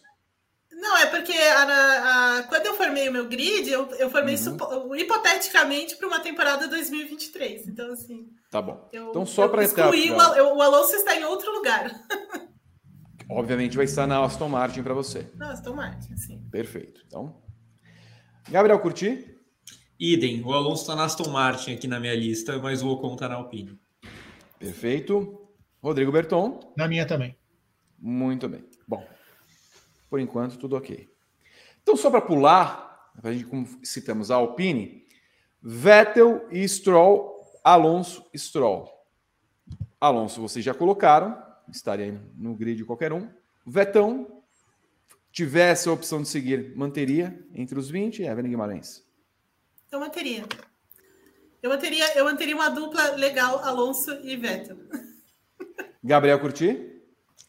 Não, é porque a, a, quando eu formei o meu grid, eu, eu formei uhum. hipoteticamente para uma temporada 2023. Então, assim. Tá bom. Eu, então, só para entrar. Pra... O, o Alonso está em outro lugar. Obviamente vai estar na Aston Martin para você. Na Aston Martin, sim. Perfeito. Então, Gabriel Curti? Idem. O Alonso está na Aston Martin aqui na minha lista, mas o Ocon está na Alpine. Perfeito. Rodrigo Berton? Na minha também. Muito bem. Bom, por enquanto tudo ok. Então, só para pular, a gente, como citamos a Alpine, Vettel e Stroll, Alonso e Stroll. Alonso, vocês já colocaram, estaria no grid qualquer um. Vetão, tivesse a opção de seguir, manteria entre os 20, Evelyn Guimarães? Eu manteria. Eu manteria, eu manteria uma dupla legal, Alonso e Vettel. Gabriel Curti?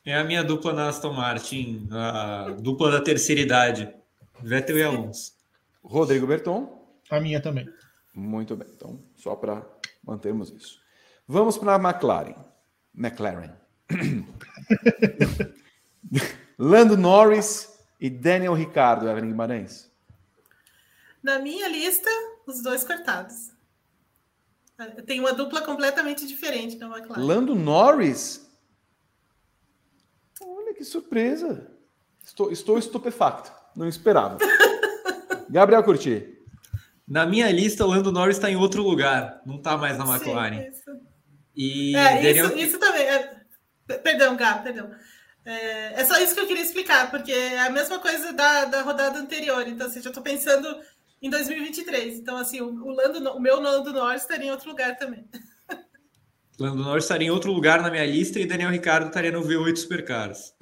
É a minha dupla na Aston Martin, a dupla da terceira idade, Vettel e Alonso. Rodrigo Berton? A minha também. Muito bem, então, só para mantermos isso. Vamos para a McLaren. McLaren. Lando Norris e Daniel Ricardo, Evelyn Guimarães. Na minha lista, os dois cortados. Tem uma dupla completamente diferente na McLaren. Lando Norris? Que surpresa. Estou, estou estupefacto. Não esperava. Gabriel Curti. Na minha lista, o Lando Norris está em outro lugar. Não está mais na McLaren. Sim, isso. E é, Daniel... isso, isso também. É... Perdão, Gab, perdão. É, é, só isso que eu queria explicar, porque é a mesma coisa da, da rodada anterior. Então, assim, já estou pensando em 2023. Então, assim, o, o, Lando, o meu Lando Norris estaria em outro lugar também. Lando Norris estaria em outro lugar na minha lista e Daniel Ricardo estaria no V8 Supercars.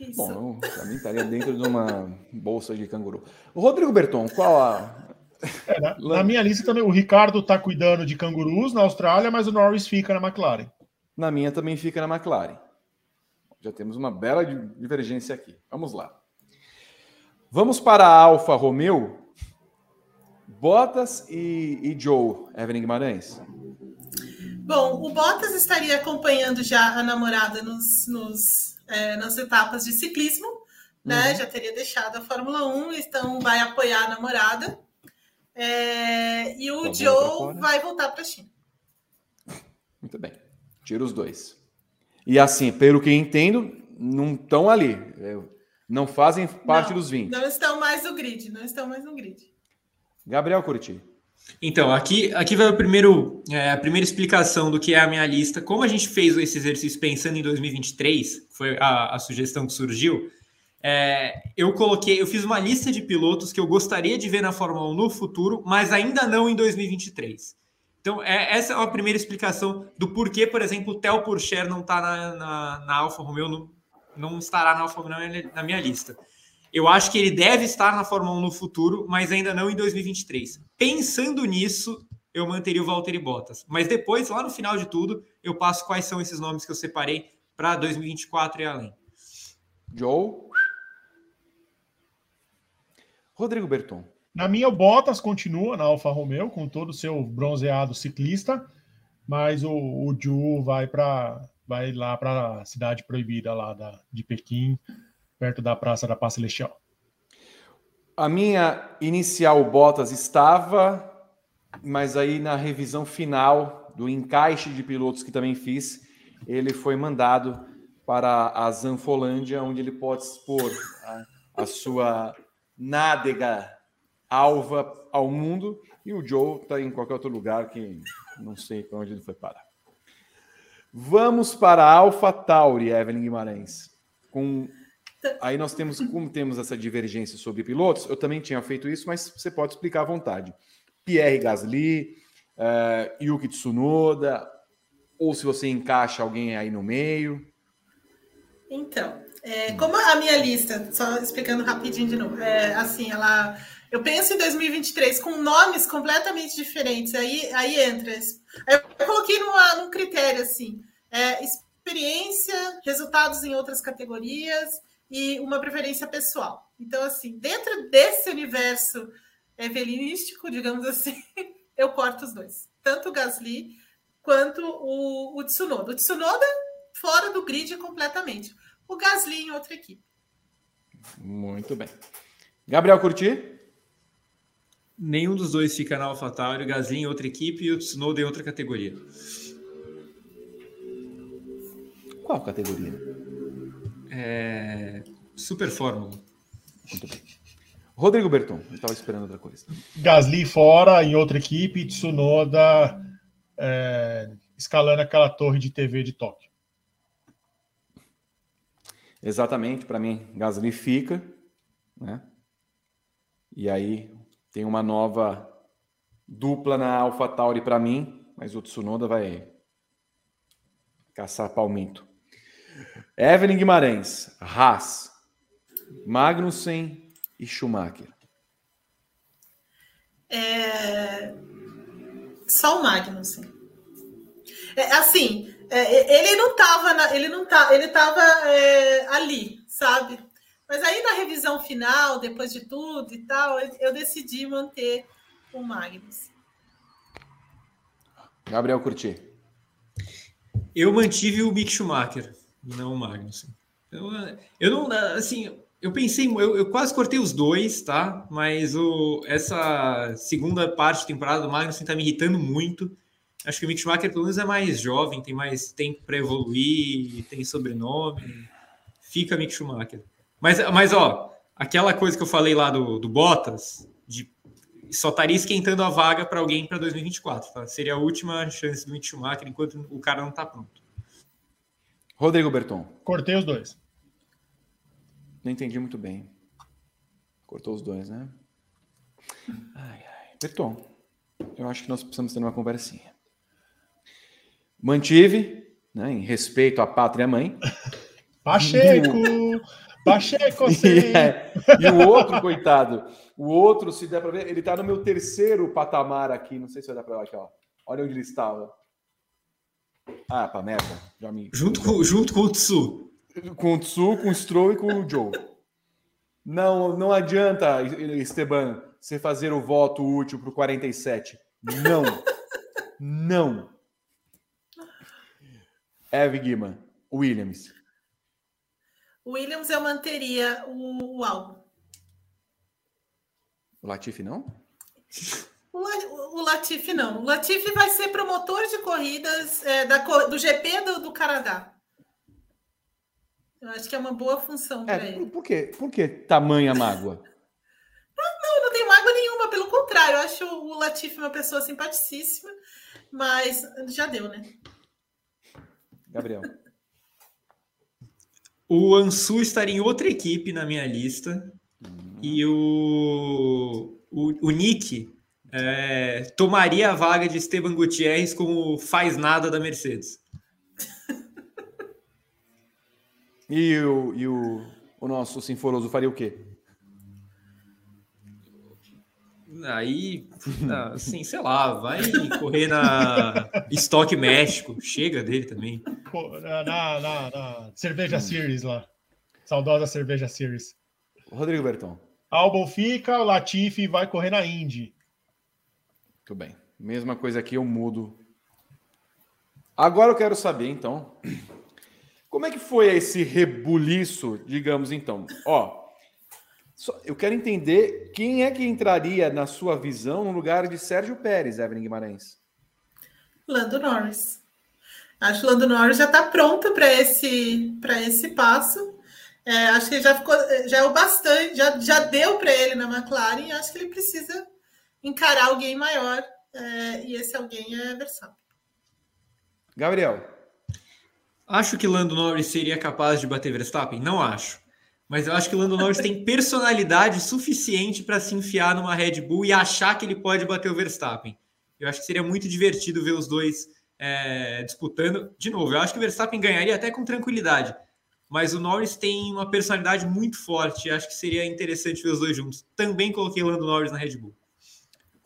Isso. Bom, para mim estaria dentro de uma bolsa de canguru. O Rodrigo Berton, qual a. É, na, na, minha lista também, o Ricardo está cuidando de cangurus na Austrália, mas o Norris fica na McLaren. Na minha também fica na McLaren. Já temos uma bela divergência aqui. Vamos lá. Vamos para a Alfa Romeo. Bottas e, e Joe, Evelyn Guimarães. Bom, o Bottas estaria acompanhando já a namorada nos, nos é, nas etapas de ciclismo, né? Uhum. Já teria deixado a Fórmula 1, então vai apoiar a namorada. É, e o tá Joe vai voltar para a China. Muito bem. Tira os dois. E assim, pelo que entendo, não estão ali. É, não fazem parte não, dos 20. Não estão mais no grid, não estão mais no grid. Gabriel Curti. Então, aqui, aqui vai o primeiro, é, a primeira explicação do que é a minha lista. Como a gente fez esse exercício pensando em 2023, foi a, a sugestão que surgiu, é, eu coloquei, eu fiz uma lista de pilotos que eu gostaria de ver na Fórmula 1 no futuro, mas ainda não em 2023. Então, é, essa é a primeira explicação do porquê, por exemplo, o Theo Pourchaire não está na, na, na, Alfa Romeo, não, não estará na Alfa Romeo na minha lista. Eu acho que ele deve estar na Fórmula 1 no futuro, mas ainda não em 2023. Pensando nisso, eu manteria o Valtteri Bottas. Mas depois, lá no final de tudo, eu passo quais são esses nomes que eu separei para 2024 e além. Joe. Rodrigo Berton. Na minha, o Bottas continua na Alfa Romeo com todo o seu bronzeado ciclista, mas o, o Ju vai para vai lá para a cidade proibida lá da, de Pequim, perto da Praça da Paz Celestial. A minha inicial Bottas estava, mas aí na revisão final do encaixe de pilotos que também fiz, ele foi mandado para a Zanfolândia, onde ele pode expor a, a sua nádega alva ao mundo e o Joe está em qualquer outro lugar que não sei para onde ele foi parar. Vamos para a Alpha Tauri, Evelyn Guimarães. Com aí nós temos como temos essa divergência sobre pilotos. Eu também tinha feito isso, mas você pode explicar à vontade. Pierre Gasly, uh, Yuki Tsunoda, ou se você encaixa alguém aí no meio. Então, é, como a minha lista, só explicando rapidinho de novo, é, assim, ela eu penso em 2023 com nomes completamente diferentes. Aí, aí entra. Eu coloquei numa, num critério assim: é, experiência, resultados em outras categorias e uma preferência pessoal. Então, assim, dentro desse universo evelinístico, digamos assim, eu corto os dois. Tanto o Gasly quanto o, o Tsunoda. O Tsunoda fora do grid completamente. O Gasly em outra equipe. Muito bem. Gabriel Curti? Nenhum dos dois fica na AlphaTauri, o Gasly em outra equipe e o Tsunoda em outra categoria. Qual categoria? É... Super Fórmula. Muito bem. Rodrigo Berton, eu estava esperando outra coisa. Gasly fora, em outra equipe, Tsunoda é, escalando aquela torre de TV de Tóquio. Exatamente, para mim, Gasly fica, né? E aí tem uma nova dupla na AlphaTauri para mim, mas o Tsunoda vai caçar palmito. Evelyn Guimarães, Haas, Magnussen e Schumacher. É... Só o Magnussen. É, assim, é, ele não estava, ele não tá, ele estava é, ali, sabe? Mas aí na revisão final, depois de tudo e tal, eu decidi manter o Magnus. Gabriel Curti. Eu mantive o Mick Schumacher, não o Magnus. Eu, eu não, assim, eu pensei, eu, eu, quase cortei os dois, tá? Mas o, essa segunda parte da temporada do Magnussen tá me irritando muito. Acho que o Mick Schumacher, pelo menos, é mais jovem, tem mais tempo para evoluir, tem sobrenome. Fica Mick Schumacher. Mas, mas, ó, aquela coisa que eu falei lá do, do Bottas, de só estaria esquentando a vaga para alguém para 2024, tá? Seria a última chance do Mick Schumacher enquanto o cara não tá pronto. Rodrigo Berton. Cortei os dois. Não entendi muito bem. Cortou os dois, né? Ai, ai. Berton, eu acho que nós precisamos ter uma conversinha. Mantive, né, em respeito à pátria mãe. Pacheco! Pacheco, sim! É, e o outro, coitado, o outro, se der para ver, ele está no meu terceiro patamar aqui. Não sei se vai dar para ver aqui, ó. Olha onde ele estava. Ah, pra merda. Já me... junto, com, junto com o Tsu. Com o Tsu, com o Stroll e com o Joe. Não, não adianta, Esteban, você fazer o voto útil para o 47. Não. não. Eve Guima, Williams. Williams eu manteria o, o álbum. O Latifi não? O, o Latifi não. O Latifi vai ser promotor de corridas é, da, do GP do, do Canadá. Eu acho que é uma boa função é, para ele. Por quê? Por que tamanha mágoa? não, não tem mágoa nenhuma, pelo contrário. Eu acho o Latifi uma pessoa simpaticíssima, mas já deu, né? Gabriel. O Ansu estaria em outra equipe na minha lista. Uhum. E o, o, o Nick é, tomaria a vaga de Esteban Gutierrez como faz nada da Mercedes. e o, e o, o nosso Sinforoso faria o quê? Aí, assim, sei lá, vai correr na Estoque México. Chega dele também. Na, na, na, na Cerveja Series lá. Saudosa Cerveja Series. Rodrigo Berton. Albon fica, o Latifi vai correr na Indy. Muito bem. Mesma coisa aqui, eu mudo. Agora eu quero saber, então, como é que foi esse rebuliço, digamos então? Ó, eu quero entender quem é que entraria, na sua visão, no lugar de Sérgio Pérez, Evelyn Guimarães. Lando Norris. Acho que o Lando Norris já está pronto para esse, esse passo. É, acho que já ficou, já é o bastante, já, já deu para ele na McLaren. Acho que ele precisa encarar alguém maior, é, e esse alguém é Verstappen. Gabriel. Acho que Lando Norris seria capaz de bater Verstappen? Não acho. Mas eu acho que o Lando Norris tem personalidade suficiente para se enfiar numa Red Bull e achar que ele pode bater o Verstappen. Eu acho que seria muito divertido ver os dois é, disputando. De novo, eu acho que o Verstappen ganharia até com tranquilidade. Mas o Norris tem uma personalidade muito forte. Acho que seria interessante ver os dois juntos. Também coloquei o Lando Norris na Red Bull.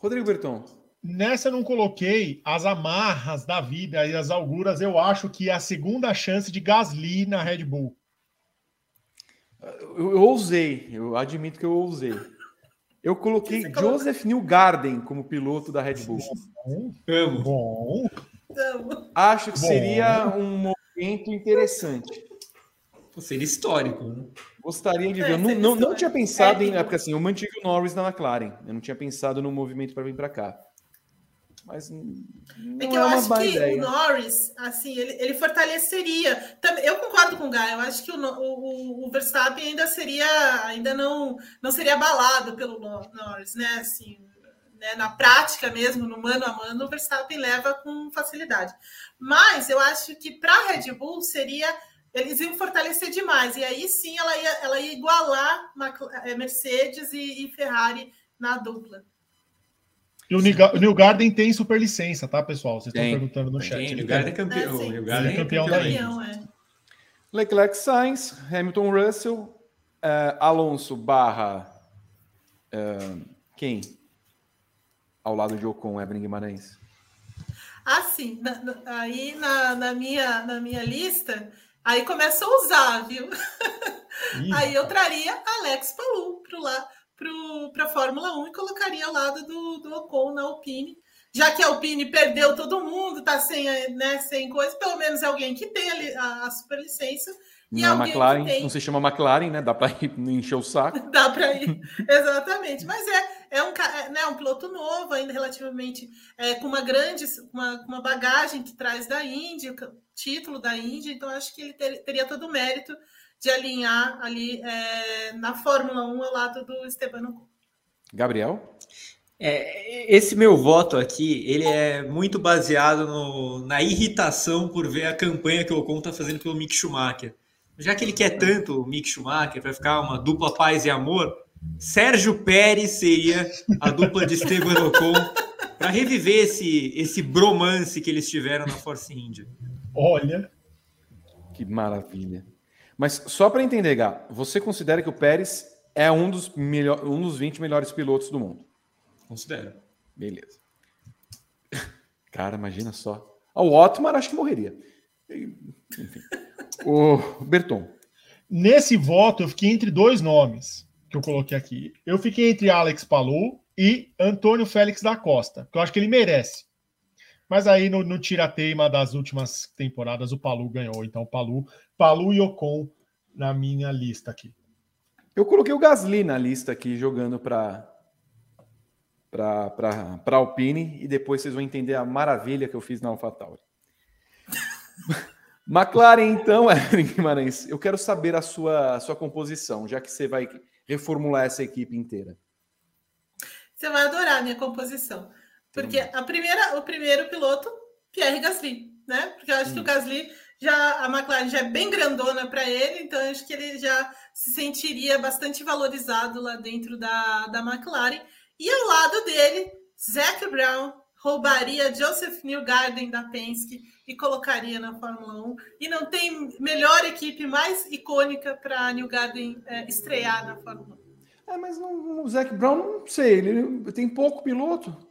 Rodrigo Berton. Nessa eu não coloquei as amarras da vida e as auguras. Eu acho que é a segunda chance de Gasly na Red Bull. Eu, eu ousei, eu admito que eu ousei. Eu coloquei Joseph Newgarden como piloto da Red Bull. Amo. Bom. Acho que Bom. seria um momento interessante. seria histórico. Né? Gostaria de ver. É, eu não, não, não, tinha pensado em. É porque assim, eu mantive o Norris na McLaren. Eu não tinha pensado no movimento para vir para cá. Mas é que eu é acho que ideia. o Norris, assim, ele, ele fortaleceria. Eu concordo com o Guy. Eu acho que o, o, o Verstappen ainda seria, ainda não, não seria abalado pelo Norris, né? Assim, né? na prática mesmo, no mano a mano, o Verstappen leva com facilidade. Mas eu acho que para a Red Bull seria eles iam fortalecer demais. E aí sim ela ia, ela ia igualar eh, Mercedes e, e Ferrari na dupla. E o New Garden tem superlicença, tá, pessoal? Vocês estão perguntando no tem, chat. O New Garden é campeão. É, New Garden é campeão, da campeão, é. Leclerc Sainz, Hamilton Russell, uh, Alonso barra uh, quem? Ao lado de Ocon, Evelyn Guimarães. Ah, sim. Na, na, aí na, na, minha, na minha lista, aí começa a usar, viu? aí eu traria Alex Palou para lá para a Fórmula 1 e colocaria ao lado do, do Ocon na Alpine. Já que a Alpine perdeu todo mundo, está sem, né, sem coisa, pelo menos alguém que tem a, a, superlicença Não é McLaren, tem... não se chama McLaren, né? Dá para ir encher o saco. Dá para ir, exatamente. Mas é, é um, é, né, um piloto novo, ainda relativamente é, com uma grande, uma, uma bagagem que traz da Índia, título da Índia, então acho que ele ter, teria todo o mérito de alinhar ali é, na Fórmula 1 ao lado do Esteban Ocon. Gabriel? É, esse meu voto aqui, ele é muito baseado no, na irritação por ver a campanha que o Ocon está fazendo pelo Mick Schumacher. Já que ele quer tanto o Mick Schumacher para ficar uma dupla paz e amor, Sérgio Pérez seria a dupla de Esteban Ocon para reviver esse, esse bromance que eles tiveram na Force India. Olha. Que maravilha. Mas só para entender, Gá, você considera que o Pérez é um dos, melhor, um dos 20 melhores pilotos do mundo? Considero. Beleza. Cara, imagina só. Ah, o Otmar acho que morreria. Enfim. O Berton. Nesse voto, eu fiquei entre dois nomes que eu coloquei aqui. Eu fiquei entre Alex Palou e Antônio Félix da Costa, que eu acho que ele merece. Mas aí no, no tira-teima das últimas temporadas, o Palu ganhou. Então, Palu, Palu e Ocon na minha lista aqui. Eu coloquei o Gasly na lista aqui, jogando para para Alpine e depois vocês vão entender a maravilha que eu fiz na AlphaTauri. McLaren, então, Evelyn Guimarães, eu quero saber a sua, a sua composição, já que você vai reformular essa equipe inteira. Você vai adorar a minha composição. Porque a primeira, o primeiro piloto, Pierre Gasly, né? Porque eu acho hum. que o. Gasly já a McLaren já é bem grandona para ele, então acho que ele já se sentiria bastante valorizado lá dentro da, da McLaren. E ao lado dele, Zac Brown roubaria Joseph Newgarden da Penske e colocaria na Fórmula 1. E não tem melhor equipe mais icônica para Newgarden é, estrear na Fórmula 1. É, mas não, o Zac Brown, não sei, ele tem pouco piloto.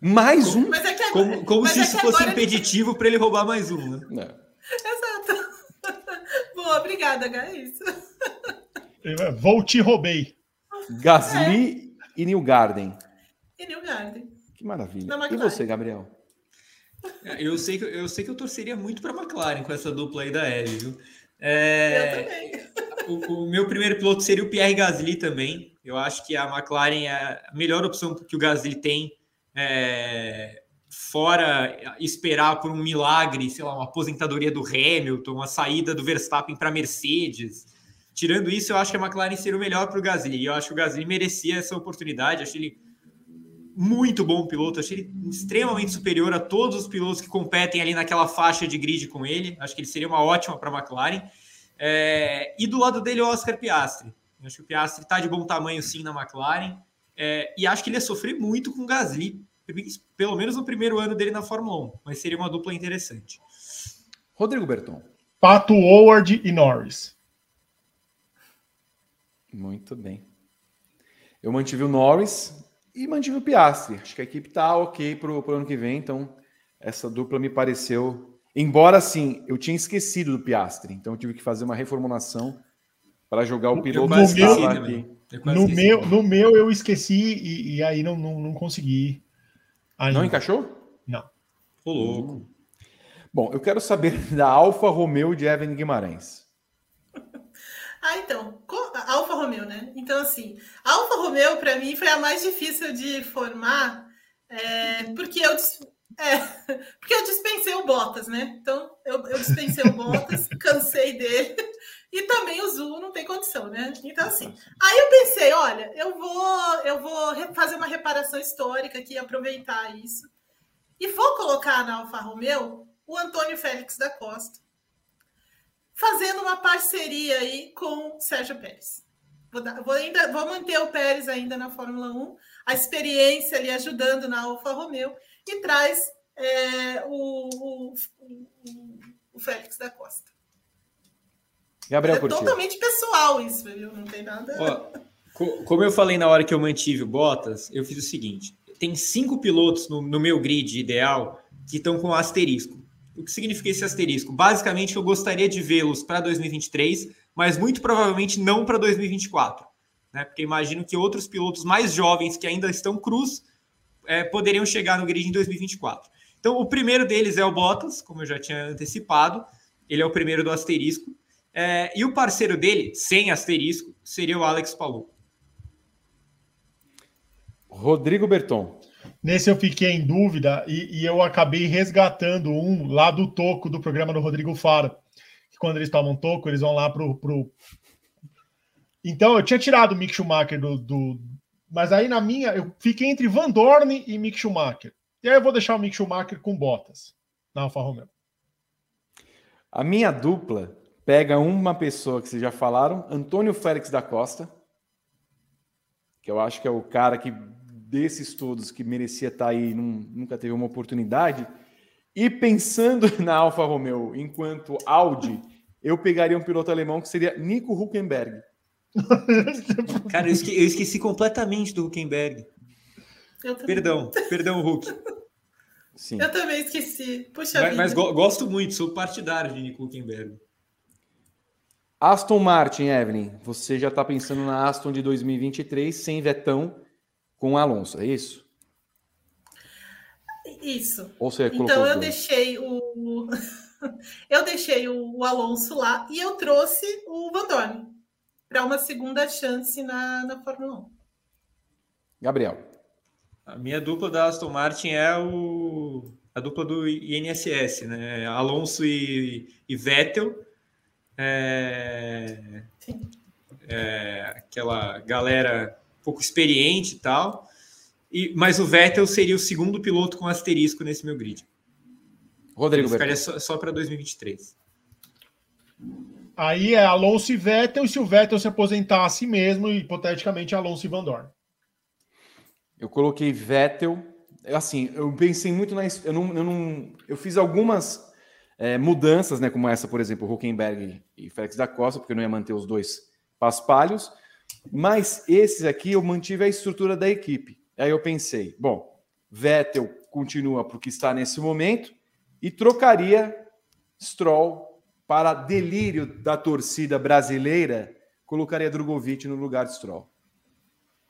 Mais um? É agora, como, como se é isso fosse impeditivo para ele roubar mais um, né? Exato. Boa, obrigada, é isso. Vou te roubei. Gasly é. e New Garden. E New Garden. Que maravilha. E você, Gabriel? É, eu sei que eu sei que eu torceria muito para a McLaren com essa dupla aí da Ellie, viu? É, eu também. O, o, meu primeiro piloto seria o Pierre Gasly também. Eu acho que a McLaren é a melhor opção que o Gasly tem. É, fora esperar por um milagre, sei lá, uma aposentadoria do Hamilton, uma saída do Verstappen para Mercedes. Tirando isso, eu acho que a McLaren seria o melhor para o Gasly. E eu acho que o Gasly merecia essa oportunidade. Achei ele muito bom piloto. Achei ele extremamente superior a todos os pilotos que competem ali naquela faixa de grid com ele. Acho que ele seria uma ótima para a McLaren. É... E do lado dele, o Oscar Piastri. Eu acho que o Piastri está de bom tamanho, sim, na McLaren. É... E acho que ele ia sofrer muito com o Gasly. Pelo menos no primeiro ano dele na Fórmula 1. Mas seria uma dupla interessante. Rodrigo Berton. Pato Howard e Norris. Muito bem. Eu mantive o Norris e mantive o Piastri. Acho que a equipe está ok para o ano que vem, então essa dupla me pareceu. Embora assim, eu tinha esquecido do Piastri, então eu tive que fazer uma reformulação para jogar o piloto no meu, aqui. No meu, no meu eu esqueci e, e aí não, não, não consegui. Ainda. Não encaixou? Não. Ô, louco. Bom, eu quero saber da Alfa Romeo de Evan Guimarães. Ah, então, Alfa Romeo, né? Então, assim, Alfa Romeo para mim foi a mais difícil de formar, é, porque eu é, porque eu dispensei o Bottas, né? Então, eu, eu dispensei o Bottas, cansei dele, e também o Zul não tem condição, né? Então, assim, aí eu pensei, olha, eu vou, eu vou fazer uma reparação histórica aqui, aproveitar isso, e vou colocar na Alfa Romeo o Antônio Félix da Costa fazendo uma parceria aí com Sérgio Pérez. Vou, dar, vou, ainda, vou manter o Pérez ainda na Fórmula 1, a experiência ali ajudando na Alfa Romeo, e traz é, o, o, o, Félix da Costa. Gabriel é totalmente pessoal isso, viu? Não tem nada. Ó, como eu falei na hora que eu mantive o Bottas, eu fiz o seguinte: tem cinco pilotos no, no meu grid ideal que estão com asterisco. O que significa esse asterisco? Basicamente, eu gostaria de vê-los para 2023, mas muito provavelmente não para 2024. Né? Porque imagino que outros pilotos mais jovens que ainda estão cruz é, poderiam chegar no grid em 2024. Então, o primeiro deles é o Bottas, como eu já tinha antecipado. Ele é o primeiro do asterisco. É, e o parceiro dele, sem asterisco, seria o Alex Palou. Rodrigo Berton. Nesse eu fiquei em dúvida e, e, eu acabei resgatando um lá do toco do programa do Rodrigo Faro. Que quando eles tomam toco, eles vão lá pro, pro... Então, eu tinha tirado o Mick Schumacher do, do, Mas aí na minha, eu fiquei entre Van Dorn e Mick Schumacher. E aí eu vou deixar o Mick Schumacher com botas na Alfa Romeo. A minha dupla pega uma pessoa que vocês já falaram, Antônio Félix da Costa, que eu acho que é o cara que desses todos que merecia estar aí, nunca teve uma oportunidade. E pensando na Alfa Romeo enquanto Audi, eu pegaria um piloto alemão que seria Nico Huckenberg. Cara, eu esqueci, eu esqueci completamente do Huckenberg. Perdão, perdão, Hulk. Sim. Eu também esqueci. Puxa mas, mas go gosto muito, sou partidário de Nico Huckenberg. Aston Martin, Evelyn, você já está pensando na Aston de 2023 sem Vetão com Alonso, é isso? Isso. Ou você então eu deixei o eu deixei o Alonso lá e eu trouxe o Van Dorn para uma segunda chance na, na Fórmula 1. Gabriel. A minha dupla da Aston Martin é o, a dupla do INSS, né? Alonso e, e Vettel é, é, aquela galera pouco experiente e tal. E, mas o Vettel seria o segundo piloto com asterisco nesse meu grid. Rodrigo Ele ficaria só, só para 2023. Aí é Alonso e Vettel, e se o Vettel se aposentar mesmo, hipoteticamente Alonso e Van Dorn. Eu coloquei Vettel. Assim, eu pensei muito na. Eu, não, eu, não, eu fiz algumas é, mudanças, né, como essa, por exemplo, Huckenberg e Félix da Costa, porque eu não ia manter os dois paspalhos, mas esses aqui eu mantive a estrutura da equipe. Aí eu pensei, bom, Vettel continua para o que está nesse momento e trocaria Stroll para delírio da torcida brasileira, colocaria Drogovic no lugar de Stroll,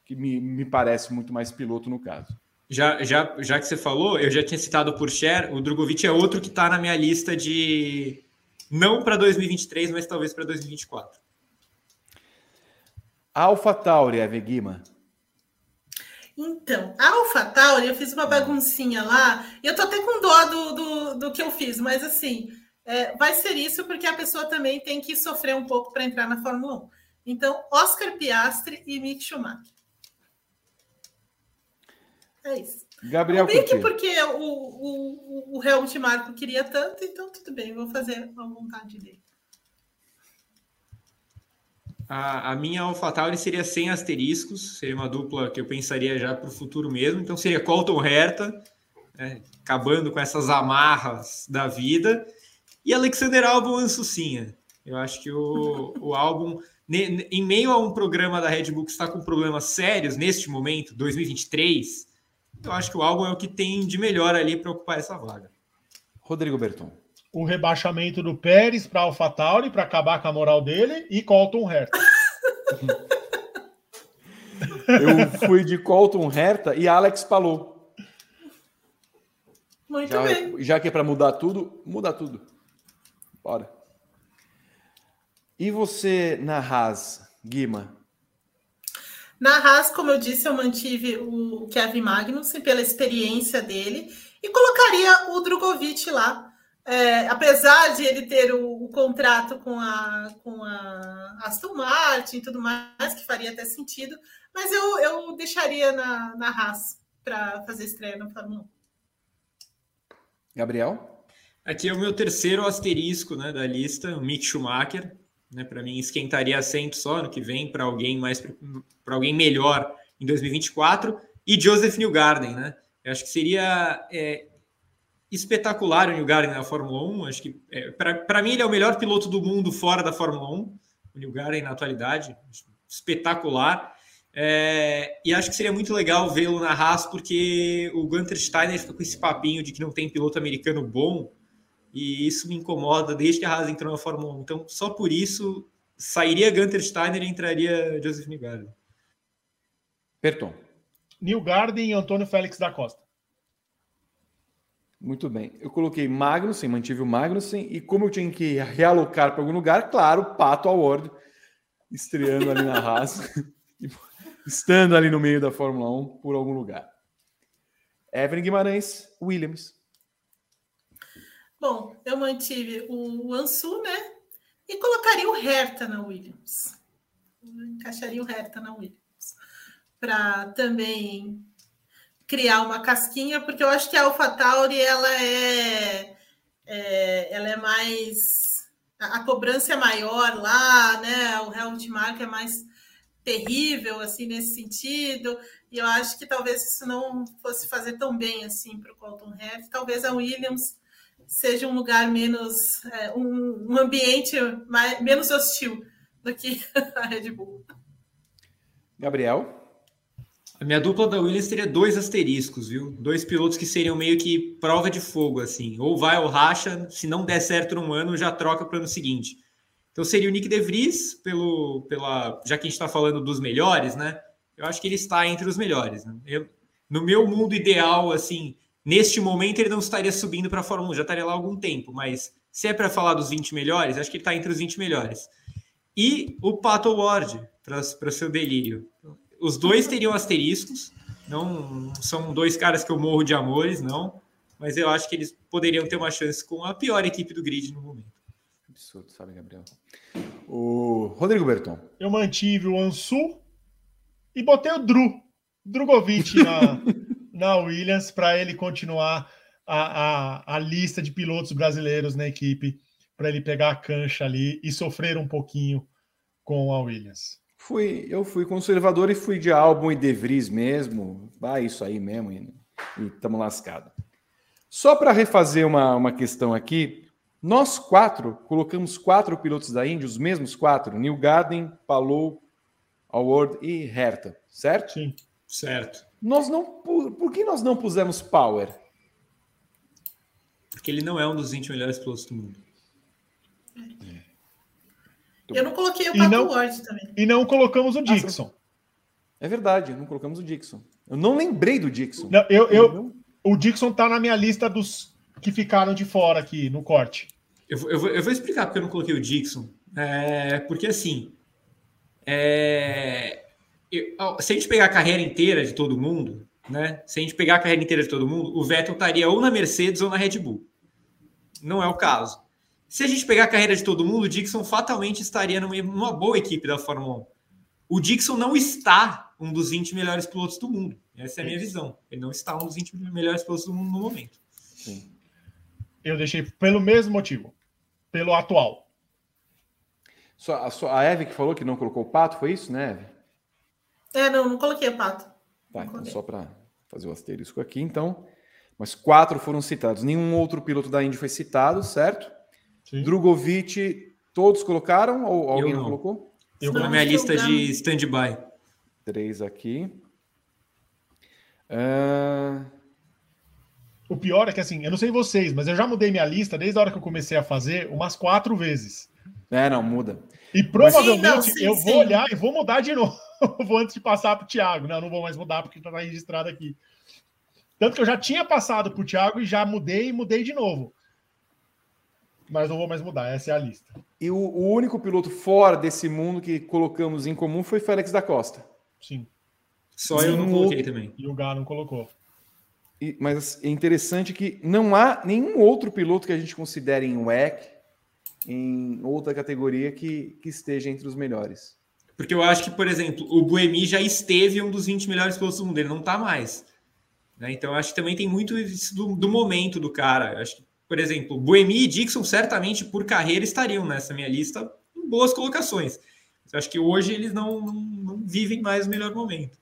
que me, me parece muito mais piloto no caso. Já, já, já que você falou, eu já tinha citado por Cher, o Drogovic é outro que está na minha lista de não para 2023, mas talvez para 2024. Alpha Tauri, Eve Guima. Então, a Alpha Tauri, eu fiz uma baguncinha lá, e eu tô até com dó do, do, do que eu fiz, mas assim, é, vai ser isso porque a pessoa também tem que sofrer um pouco para entrar na Fórmula 1. Então, Oscar Piastri e Mick Schumacher. É isso. Gabriel Bem que porque o, o, o Helmut Marko queria tanto, então tudo bem, vou fazer a vontade dele. A, a minha AlphaTauri seria sem asteriscos, seria uma dupla que eu pensaria já para o futuro mesmo. Então seria Colton Herta, né, acabando com essas amarras da vida, e Alexander Albon Ansucinha. Eu acho que o, o álbum, em meio a um programa da Red Bull que está com problemas sérios neste momento, 2023, eu acho que o álbum é o que tem de melhor ali para ocupar essa vaga. Rodrigo Berton. O rebaixamento do Pérez para AlphaTauri para acabar com a moral dele e Colton Herta. Eu fui de Colton Herta e Alex Palou. Muito já, bem. Já que é para mudar tudo, muda tudo. Bora. E você na Haas, Guima? Na Haas, como eu disse, eu mantive o Kevin Magnussen pela experiência dele e colocaria o Drogovic lá. É, apesar de ele ter o, o, contrato com a, com a Aston Martin e tudo mais, que faria até sentido, mas eu, eu deixaria na, na Haas para fazer estreia no Fórmula 1. Gabriel? Aqui é o meu terceiro asterisco né, da lista, o Mick Schumacher né? Para mim, esquentaria assento só no que vem para alguém mais para alguém melhor em 2024 e Joseph Newgarden, né? Eu acho que seria é, espetacular o Newgarden na Fórmula 1. Acho que é, para mim ele é o melhor piloto do mundo fora da Fórmula 1. O Newgarden na atualidade, espetacular. É, e acho que seria muito legal vê-lo na Haas, porque o Gunter Steiner fica com esse papinho de que não tem piloto americano bom. E isso me incomoda desde que a Haas entrou na Fórmula 1. Então, só por isso, sairia Gunter Steiner e entraria Joseph Newgarden. Perton. Newgarden e Antônio Félix da Costa. Muito bem. Eu coloquei Magnussen, mantive o Magnussen, e como eu tinha que realocar para algum lugar, claro, Pato Award, estreando ali na Haas, estando ali no meio da Fórmula 1 por algum lugar. Evelyn Guimarães, Williams. Bom, eu mantive o Ansu, né? E colocaria o Herta na Williams. Encaixaria o Herta na Williams. Para também criar uma casquinha, porque eu acho que a AlphaTauri ela é, é, ela é mais a, a, cobrança é maior lá, né? O Helmut Mark é mais terrível assim nesse sentido. E eu acho que talvez isso não fosse fazer tão bem assim para o Colton Herta. Talvez a Williams seja um lugar menos é, um, um ambiente mais, menos hostil do que a Red Bull. Gabriel? A minha dupla da Williams teria dois asteriscos, viu? Dois pilotos que seriam meio que prova de fogo, assim. Ou vai ou racha, se não der certo num ano, já troca para o ano seguinte. Então seria o Nick De Vries, pelo, pela, já que a gente está falando dos melhores, né? Eu acho que ele está entre os melhores. Né? Eu, no meu mundo ideal, assim, neste momento ele não estaria subindo para a Fórmula 1, já estaria lá há algum tempo, mas se é para falar dos 20 melhores, acho que ele está entre os 20 melhores. E o Pato Ward, para o seu delírio. Os dois teriam asteriscos, não são dois caras que eu morro de amores, não, mas eu acho que eles poderiam ter uma chance com a pior equipe do grid no momento. Absurdo, sabe, Gabriel? O Rodrigo Berton. Eu mantive o Ansu e botei o Dru, Drogovic na, na Williams para ele continuar a, a, a lista de pilotos brasileiros na equipe, para ele pegar a cancha ali e sofrer um pouquinho com a Williams. Fui, eu fui conservador e fui de álbum e De Vries mesmo. Ah, isso aí mesmo. E estamos lascados. Só para refazer uma, uma questão aqui, nós quatro colocamos quatro pilotos da Indy, os mesmos quatro: Neil Garden, Palou, Award e Herta, certo? Sim, certo. Nós não, por, por que nós não pusemos Power? Porque ele não é um dos 20 melhores pilotos do mundo. Eu não coloquei o Pato não, Ward também. E não colocamos o Dixon. É verdade, não colocamos o Dixon. Eu não lembrei do Dixon. Não, eu, eu, o Dixon tá na minha lista dos que ficaram de fora aqui no corte. Eu, eu, vou, eu vou explicar porque eu não coloquei o Dixon. É, porque assim, é, se a gente pegar a carreira inteira de todo mundo, né? Se a gente pegar a carreira inteira de todo mundo, o Vettel estaria ou na Mercedes ou na Red Bull. Não é o caso. Se a gente pegar a carreira de todo mundo, o Dixon fatalmente estaria numa, numa boa equipe da Fórmula 1. O Dixon não está um dos 20 melhores pilotos do mundo. Essa é a minha visão. Ele não está um dos 20 melhores pilotos do mundo no momento. Sim. Eu deixei pelo mesmo motivo. Pelo atual. Só, a, só, a Eve que falou que não colocou o pato, foi isso, né, Eve? É, não, não coloquei o pato. Tá, então só para fazer o asterisco aqui, então. Mas quatro foram citados. Nenhum outro piloto da Indy foi citado, certo? Sim. Drogovic, todos colocaram ou alguém não. colocou? Eu na minha lista de stand-by. Três aqui. Uh... O pior é que assim, eu não sei vocês, mas eu já mudei minha lista desde a hora que eu comecei a fazer umas quatro vezes. É, não, muda. E provavelmente sim, não, sim, eu sim. vou olhar e vou mudar de novo. vou antes de passar para o Thiago. Não, não vou mais mudar porque está registrado aqui. Tanto que eu já tinha passado para o Thiago e já mudei e mudei de novo mas não vou mais mudar. Essa é a lista. E o, o, único piloto fora desse mundo que colocamos em comum foi Félix da Costa. Sim. Só eu não coloquei outro... também. E o Gá não colocou. E, mas é interessante que não há nenhum outro piloto que a gente considere em WEC, em outra categoria, que, que esteja entre os melhores. Porque eu acho que, por exemplo, o Buemi já esteve um dos 20 melhores pilotos do mundo, ele não está mais. Né? Então, acho que também tem muito isso do, do momento do cara. Acho que por exemplo, Boemi e Dixon certamente por carreira estariam nessa minha lista em boas colocações. Eu acho que hoje eles não, não, não vivem mais o melhor momento.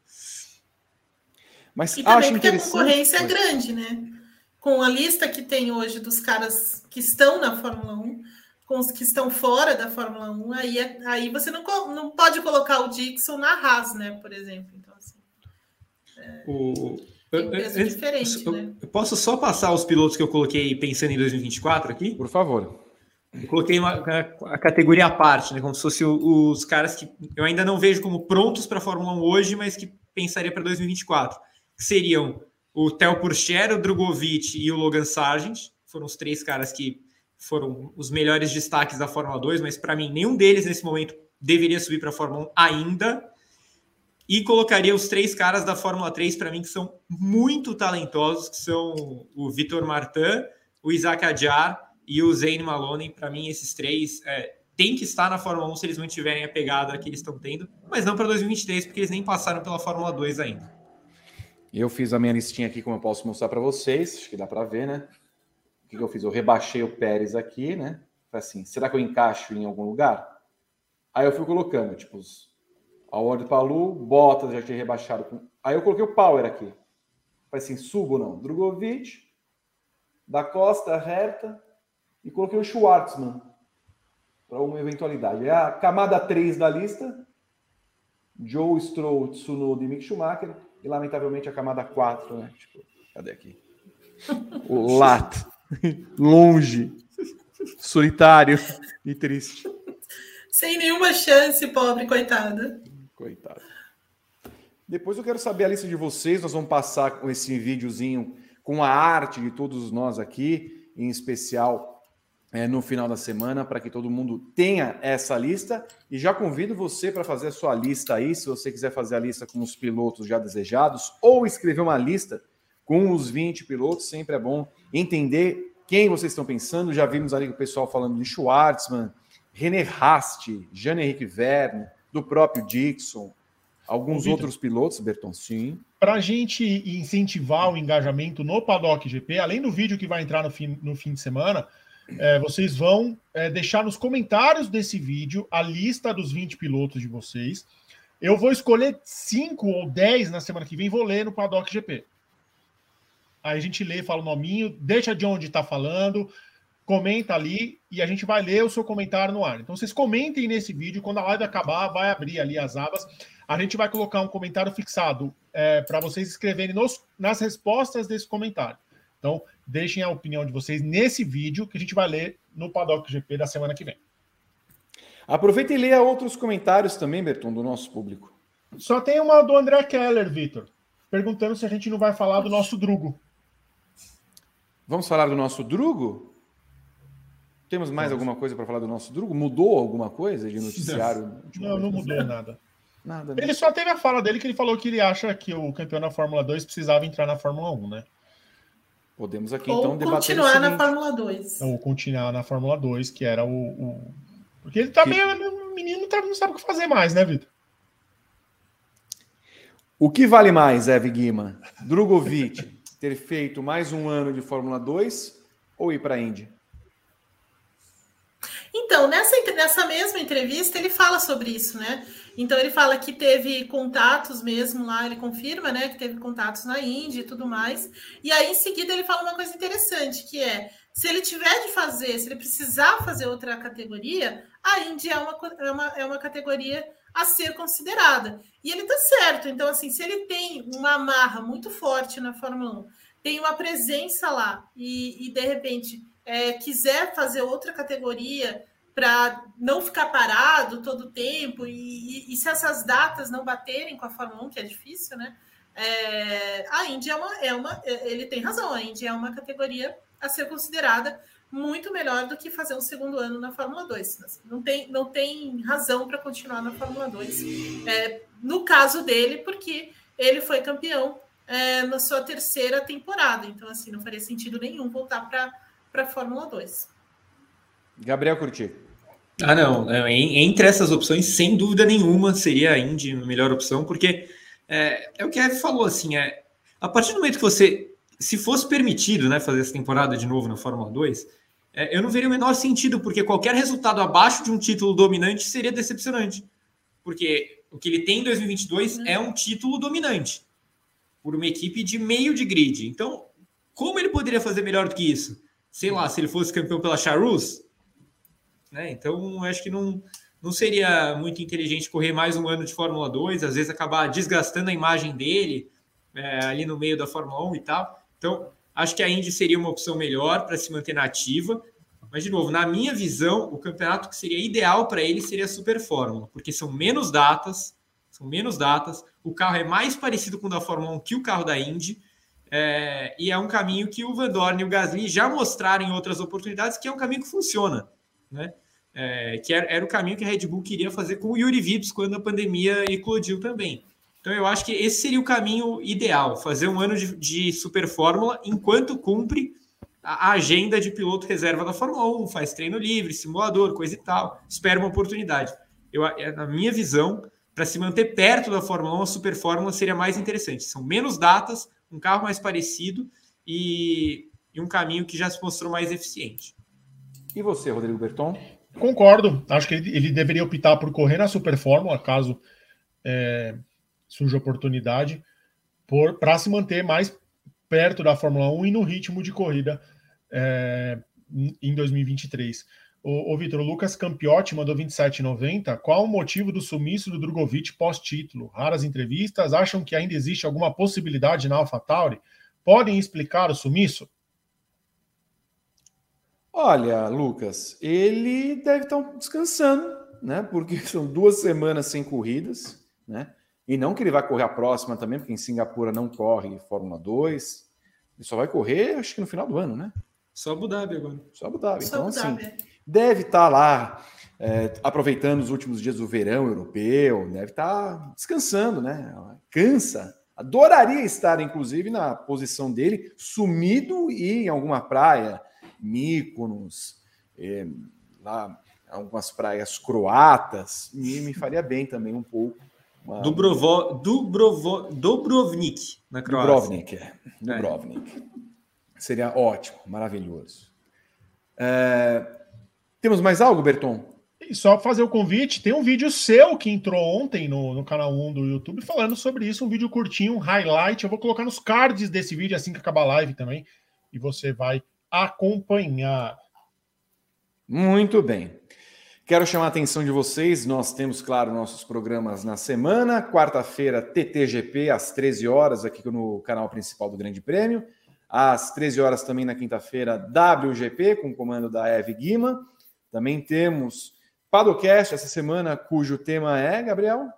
Mas e também porque a concorrência é grande, né? Com a lista que tem hoje dos caras que estão na Fórmula 1, com os que estão fora da Fórmula 1, aí, é, aí você não, não pode colocar o Dixon na Haas, né? Por exemplo. Então, assim, é... o, tem peso diferente, eu, né? Eu posso só passar os pilotos que eu coloquei pensando em 2024 aqui? Por favor. Eu coloquei uma, a, categoria à parte, né? Como se fossem os caras que eu ainda não vejo como prontos para a Fórmula 1 hoje, mas que pensaria para 2024. Que seriam o Theo Pourchaire, o Drogovic e o Logan Sargent. Foram os três caras que foram os melhores destaques da Fórmula 2, mas para mim nenhum deles nesse momento deveria subir para a Fórmula 1 ainda. E colocaria os três caras da Fórmula 3 para mim que são muito talentosos, que são o Vitor Martin, o Isaac Adjar e o Zane Maloney. Para mim, esses três é, têm que estar na Fórmula 1 se eles mantiverem a pegada que eles estão tendo, mas não para 2023, porque eles nem passaram pela Fórmula 2 ainda. Eu fiz a minha listinha aqui, como eu posso mostrar para vocês, acho que dá para ver, né? O que, que eu fiz? Eu rebaixei o Pérez aqui, né? Assim, será que eu encaixo em algum lugar? Aí eu fui colocando, tipo, a Ward Palu, Bottas já tinha rebaixado. Com... Aí eu coloquei o Power aqui. Falei assim, subo não. Drogovic, da Costa, Herta, e coloquei o Schwartzman para uma eventualidade. É a camada 3 da lista, Joe Stroll, Tsunoda e Mick Schumacher, e lamentavelmente a camada 4, né? Tipo, cadê aqui? O Lat, longe, solitário e triste. Sem nenhuma chance, pobre, coitada. Coitado. Depois eu quero saber a lista de vocês. Nós vamos passar com esse videozinho com a arte de todos nós aqui, em especial é, no final da semana, para que todo mundo tenha essa lista. E já convido você para fazer a sua lista aí, se você quiser fazer a lista com os pilotos já desejados, ou escrever uma lista com os 20 pilotos. Sempre é bom entender quem vocês estão pensando. Já vimos ali o pessoal falando de Schwartzman, René Rast, Jean-Henrique Verne do próprio Dixon, alguns outros pilotos, Berton, sim. Para a gente incentivar o engajamento no Paddock GP, além do vídeo que vai entrar no fim, no fim de semana, é, vocês vão é, deixar nos comentários desse vídeo a lista dos 20 pilotos de vocês. Eu vou escolher 5 ou 10 na semana que vem, vou ler no Paddock GP. Aí a gente lê, fala o nominho, deixa de onde está falando, comenta ali e a gente vai ler o seu comentário no ar. Então vocês comentem nesse vídeo, quando a live acabar, vai abrir ali as abas. A gente vai colocar um comentário fixado é, para vocês escreverem nos, nas respostas desse comentário. Então, deixem a opinião de vocês nesse vídeo que a gente vai ler no Paddock GP da semana que vem. Aproveita e leia outros comentários também, Berton, do nosso público. Só tem uma do André Keller, Vitor, perguntando se a gente não vai falar do nosso Drugo. Vamos falar do nosso Drugo? Temos mais alguma coisa para falar do nosso Drugo? Mudou alguma coisa de noticiário? Não, não mudou nada. Nada. Ele só teve a fala dele que ele falou que ele acha que o campeão da Fórmula 2 precisava entrar na Fórmula 1, né? Podemos aqui Ou então debater. Continuar na Fórmula 2. Ou continuar na Fórmula 2, que era o. o... Porque ele tá que... meio. O menino tá, não sabe o que fazer mais, né, Vitor? O que vale mais, Eve Guima? Drogovic ter feito mais um ano de Fórmula 2 ou ir para a Indy? Então, nessa, nessa mesma entrevista, ele fala sobre isso, né? Então, ele fala que teve contatos mesmo lá, ele confirma, né, que teve contatos na Índia e tudo mais. E aí, em seguida, ele fala uma coisa interessante, que é, se ele tiver de fazer, se ele precisar fazer outra categoria, a Índia é uma, é uma, é uma categoria a ser considerada. E ele tá certo. Então, assim, se ele tem uma amarra muito forte na Fórmula 1, tem uma presença lá e, e de repente é, quiser fazer outra categoria para não ficar parado todo o tempo, e, e, e, se essas datas não baterem com a Fórmula 1, que é difícil, né? É, a Índia é uma, é uma. Ele tem razão, a Índia é uma categoria a ser considerada muito melhor do que fazer um segundo ano na Fórmula 2. Não tem, não tem razão para continuar na Fórmula 2. É, no caso dele, porque ele foi campeão é, na sua terceira temporada. Então, assim, não faria sentido nenhum voltar para para a Fórmula 2. Gabriel Curti. Ah, não. É, entre essas opções, sem dúvida nenhuma, seria a Indy a melhor opção, porque é, é o que a Eve falou, assim, é, a partir do momento que você, se fosse permitido né, fazer essa temporada de novo na Fórmula 2, é, eu não veria o menor sentido, porque qualquer resultado abaixo de um título dominante seria decepcionante. Porque o que ele tem em 2022 uhum. é um título dominante por uma equipe de meio de grid. Então, como ele poderia fazer melhor do que isso? sei lá, se ele fosse campeão pela Charus, né? Então, acho que não, não seria muito inteligente correr mais um ano de Fórmula 2, às vezes acabar desgastando a imagem dele é, ali no meio da Fórmula 1 e tal. Então, acho que a Indy seria uma opção melhor para se manter na ativa. Mas, de novo, na minha visão, o campeonato que seria ideal para ele seria a Super Fórmula, porque são menos datas, são menos datas, o carro é mais parecido com o da Fórmula 1 que o carro da Indy, É, e é um caminho que o Van Dorn e o Gasly já mostraram em outras oportunidades que é um caminho que funciona, né? É, que era, era, o caminho que a Red Bull queria fazer com o Yuri Vips quando a pandemia eclodiu também. Então eu acho que esse seria o caminho ideal, fazer um ano de, de Super Fórmula enquanto cumpre a, a agenda de piloto reserva da Fórmula 1, faz treino livre, simulador, coisa e tal, espera uma oportunidade. Eu, é, na minha visão, para se manter perto da Fórmula 1, a Super Fórmula seria mais interessante. São menos datas, um carro mais parecido e, e um caminho que já se mostrou mais eficiente. E você, Rodrigo Berton? Concordo. Acho que ele, ele deveria optar por correr na Super Fórmula, caso é, surja oportunidade, para se manter mais perto da Fórmula 1 e no ritmo de corrida é, em 2023. O, o Vitor, Lucas Campiotti mandou 27,90. Qual o motivo do sumiço do Drogovic pós-título? Raras entrevistas. Acham que ainda existe alguma possibilidade na AlphaTauri? Podem explicar o sumiço? Olha, Lucas, ele deve estar descansando, né? Porque são duas semanas sem corridas, né? E não que ele vai correr a próxima também, porque em Singapura não corre Fórmula 2. Ele só vai correr, acho que no final do ano, né? Só Abu Dhabi agora. Só Abu Dhabi. Só então, Abu Dhabi. assim, deve estar lá é, aproveitando os últimos dias do verão europeu, deve estar descansando, né? Cansa. Adoraria estar, inclusive, na posição dele, sumido e em alguma praia, Mykonos, é, lá algumas praias croatas, e me faria bem também um pouco. Uma... Dubrovo, Dubrovo, Dubrovnik, na Croácia. Dubrovnik, é. Dubrovnik. É. Seria ótimo, maravilhoso. É... Temos mais algo, Berton? E só fazer o convite, tem um vídeo seu que entrou ontem no, no canal 1 do YouTube falando sobre isso, um vídeo curtinho, um highlight. Eu vou colocar nos cards desse vídeo assim que acabar a live também, e você vai acompanhar. Muito bem. Quero chamar a atenção de vocês. Nós temos, claro, nossos programas na semana. Quarta-feira, TTGP, às 13 horas, aqui no canal principal do Grande Prêmio. Às 13 horas também na quinta-feira, WGP, com o comando da Eve Guima. Também temos Padocast essa semana, cujo tema é, Gabriel?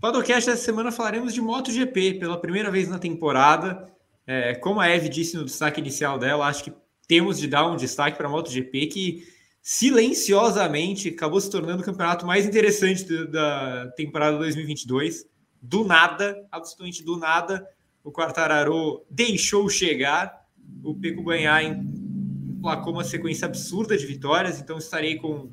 Padocast essa semana falaremos de MotoGP pela primeira vez na temporada. É, como a Eve disse no destaque inicial dela, acho que temos de dar um destaque para a MotoGP que silenciosamente acabou se tornando o campeonato mais interessante da temporada 2022. Do nada, absolutamente do nada, o Quartararo deixou chegar, o Peco Banhain emplacou uma sequência absurda de vitórias, então estarei com,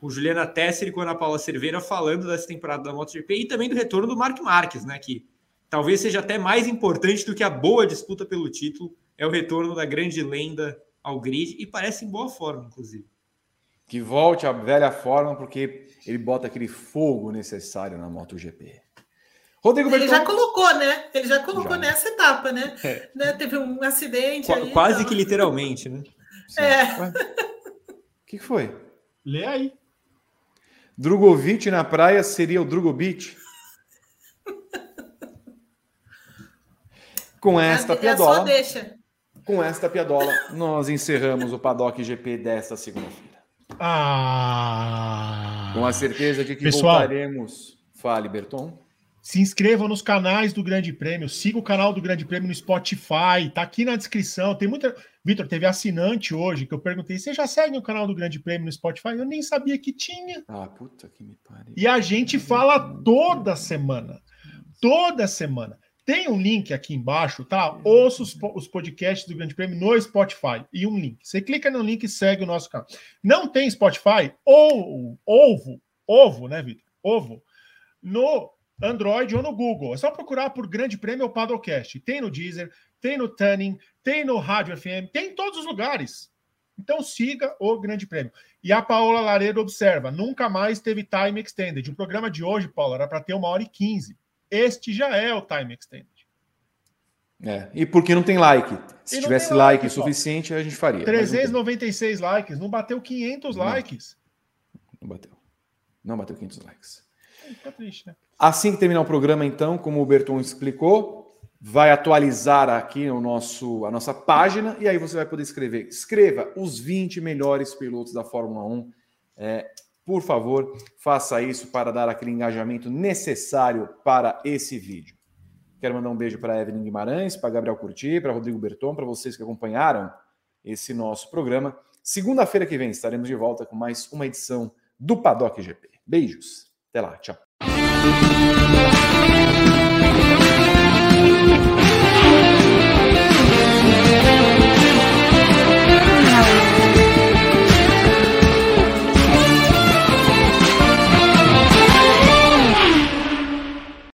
com Juliana Tesser e com Ana Paula Cerveira falando dessa temporada da MotoGP e também do retorno do Mark Marques, né, que talvez seja até mais importante do que a boa disputa pelo título, é o retorno da grande lenda ao grid e parece em boa forma, inclusive. Que volte à velha forma, porque ele bota aquele fogo necessário na MotoGP. Rodrigo Ele já colocou, né? Ele já colocou já. nessa etapa, né? É. né? Teve um acidente. Qu aí, quase então... que literalmente, né? É. O que foi? Lê aí. Drogovic na praia seria o Drogovic? Com esta é piadola. Com esta piadola, nós encerramos o Paddock GP desta segunda-feira. Ah! Com a certeza de que Pessoal, voltaremos. Fale, Berton. Se inscreva nos canais do Grande Prêmio, siga o canal do Grande Prêmio no Spotify, tá aqui na descrição. Tem muita. Vitor, teve assinante hoje que eu perguntei: você já segue o canal do Grande Prêmio no Spotify? Eu nem sabia que tinha. Ah, puta que me pariu. E a gente fala toda semana. Toda semana. Tem um link aqui embaixo, tá? Ouça os, os podcasts do Grande Prêmio no Spotify e um link. Você clica no link e segue o nosso canal. Não tem Spotify? Ou ovo, ovo, né, Vitor? Ovo. No Android ou no Google. É só procurar por Grande Prêmio ou Padocast. Tem no Deezer, tem no Tuning, tem no Rádio FM, tem em todos os lugares. Então siga o Grande Prêmio. E a Paola Laredo observa: nunca mais teve time extended. O programa de hoje, Paula, era para ter uma hora e quinze. Este já é o time extended. É, e porque não tem like. Se não tivesse like, like suficiente, a gente faria. 396 likes, não bateu 500 não, likes. Não bateu. Não bateu 500 likes. Fica triste, né? Assim que terminar o programa, então, como o Berton explicou, vai atualizar aqui o nosso, a nossa página e aí você vai poder escrever. Escreva os 20 melhores pilotos da Fórmula 1. É, por favor, faça isso para dar aquele engajamento necessário para esse vídeo. Quero mandar um beijo para Evelyn Guimarães, para Gabriel Curti, para Rodrigo Berton, para vocês que acompanharam esse nosso programa. Segunda-feira que vem estaremos de volta com mais uma edição do Paddock GP. Beijos. Até lá. Tchau.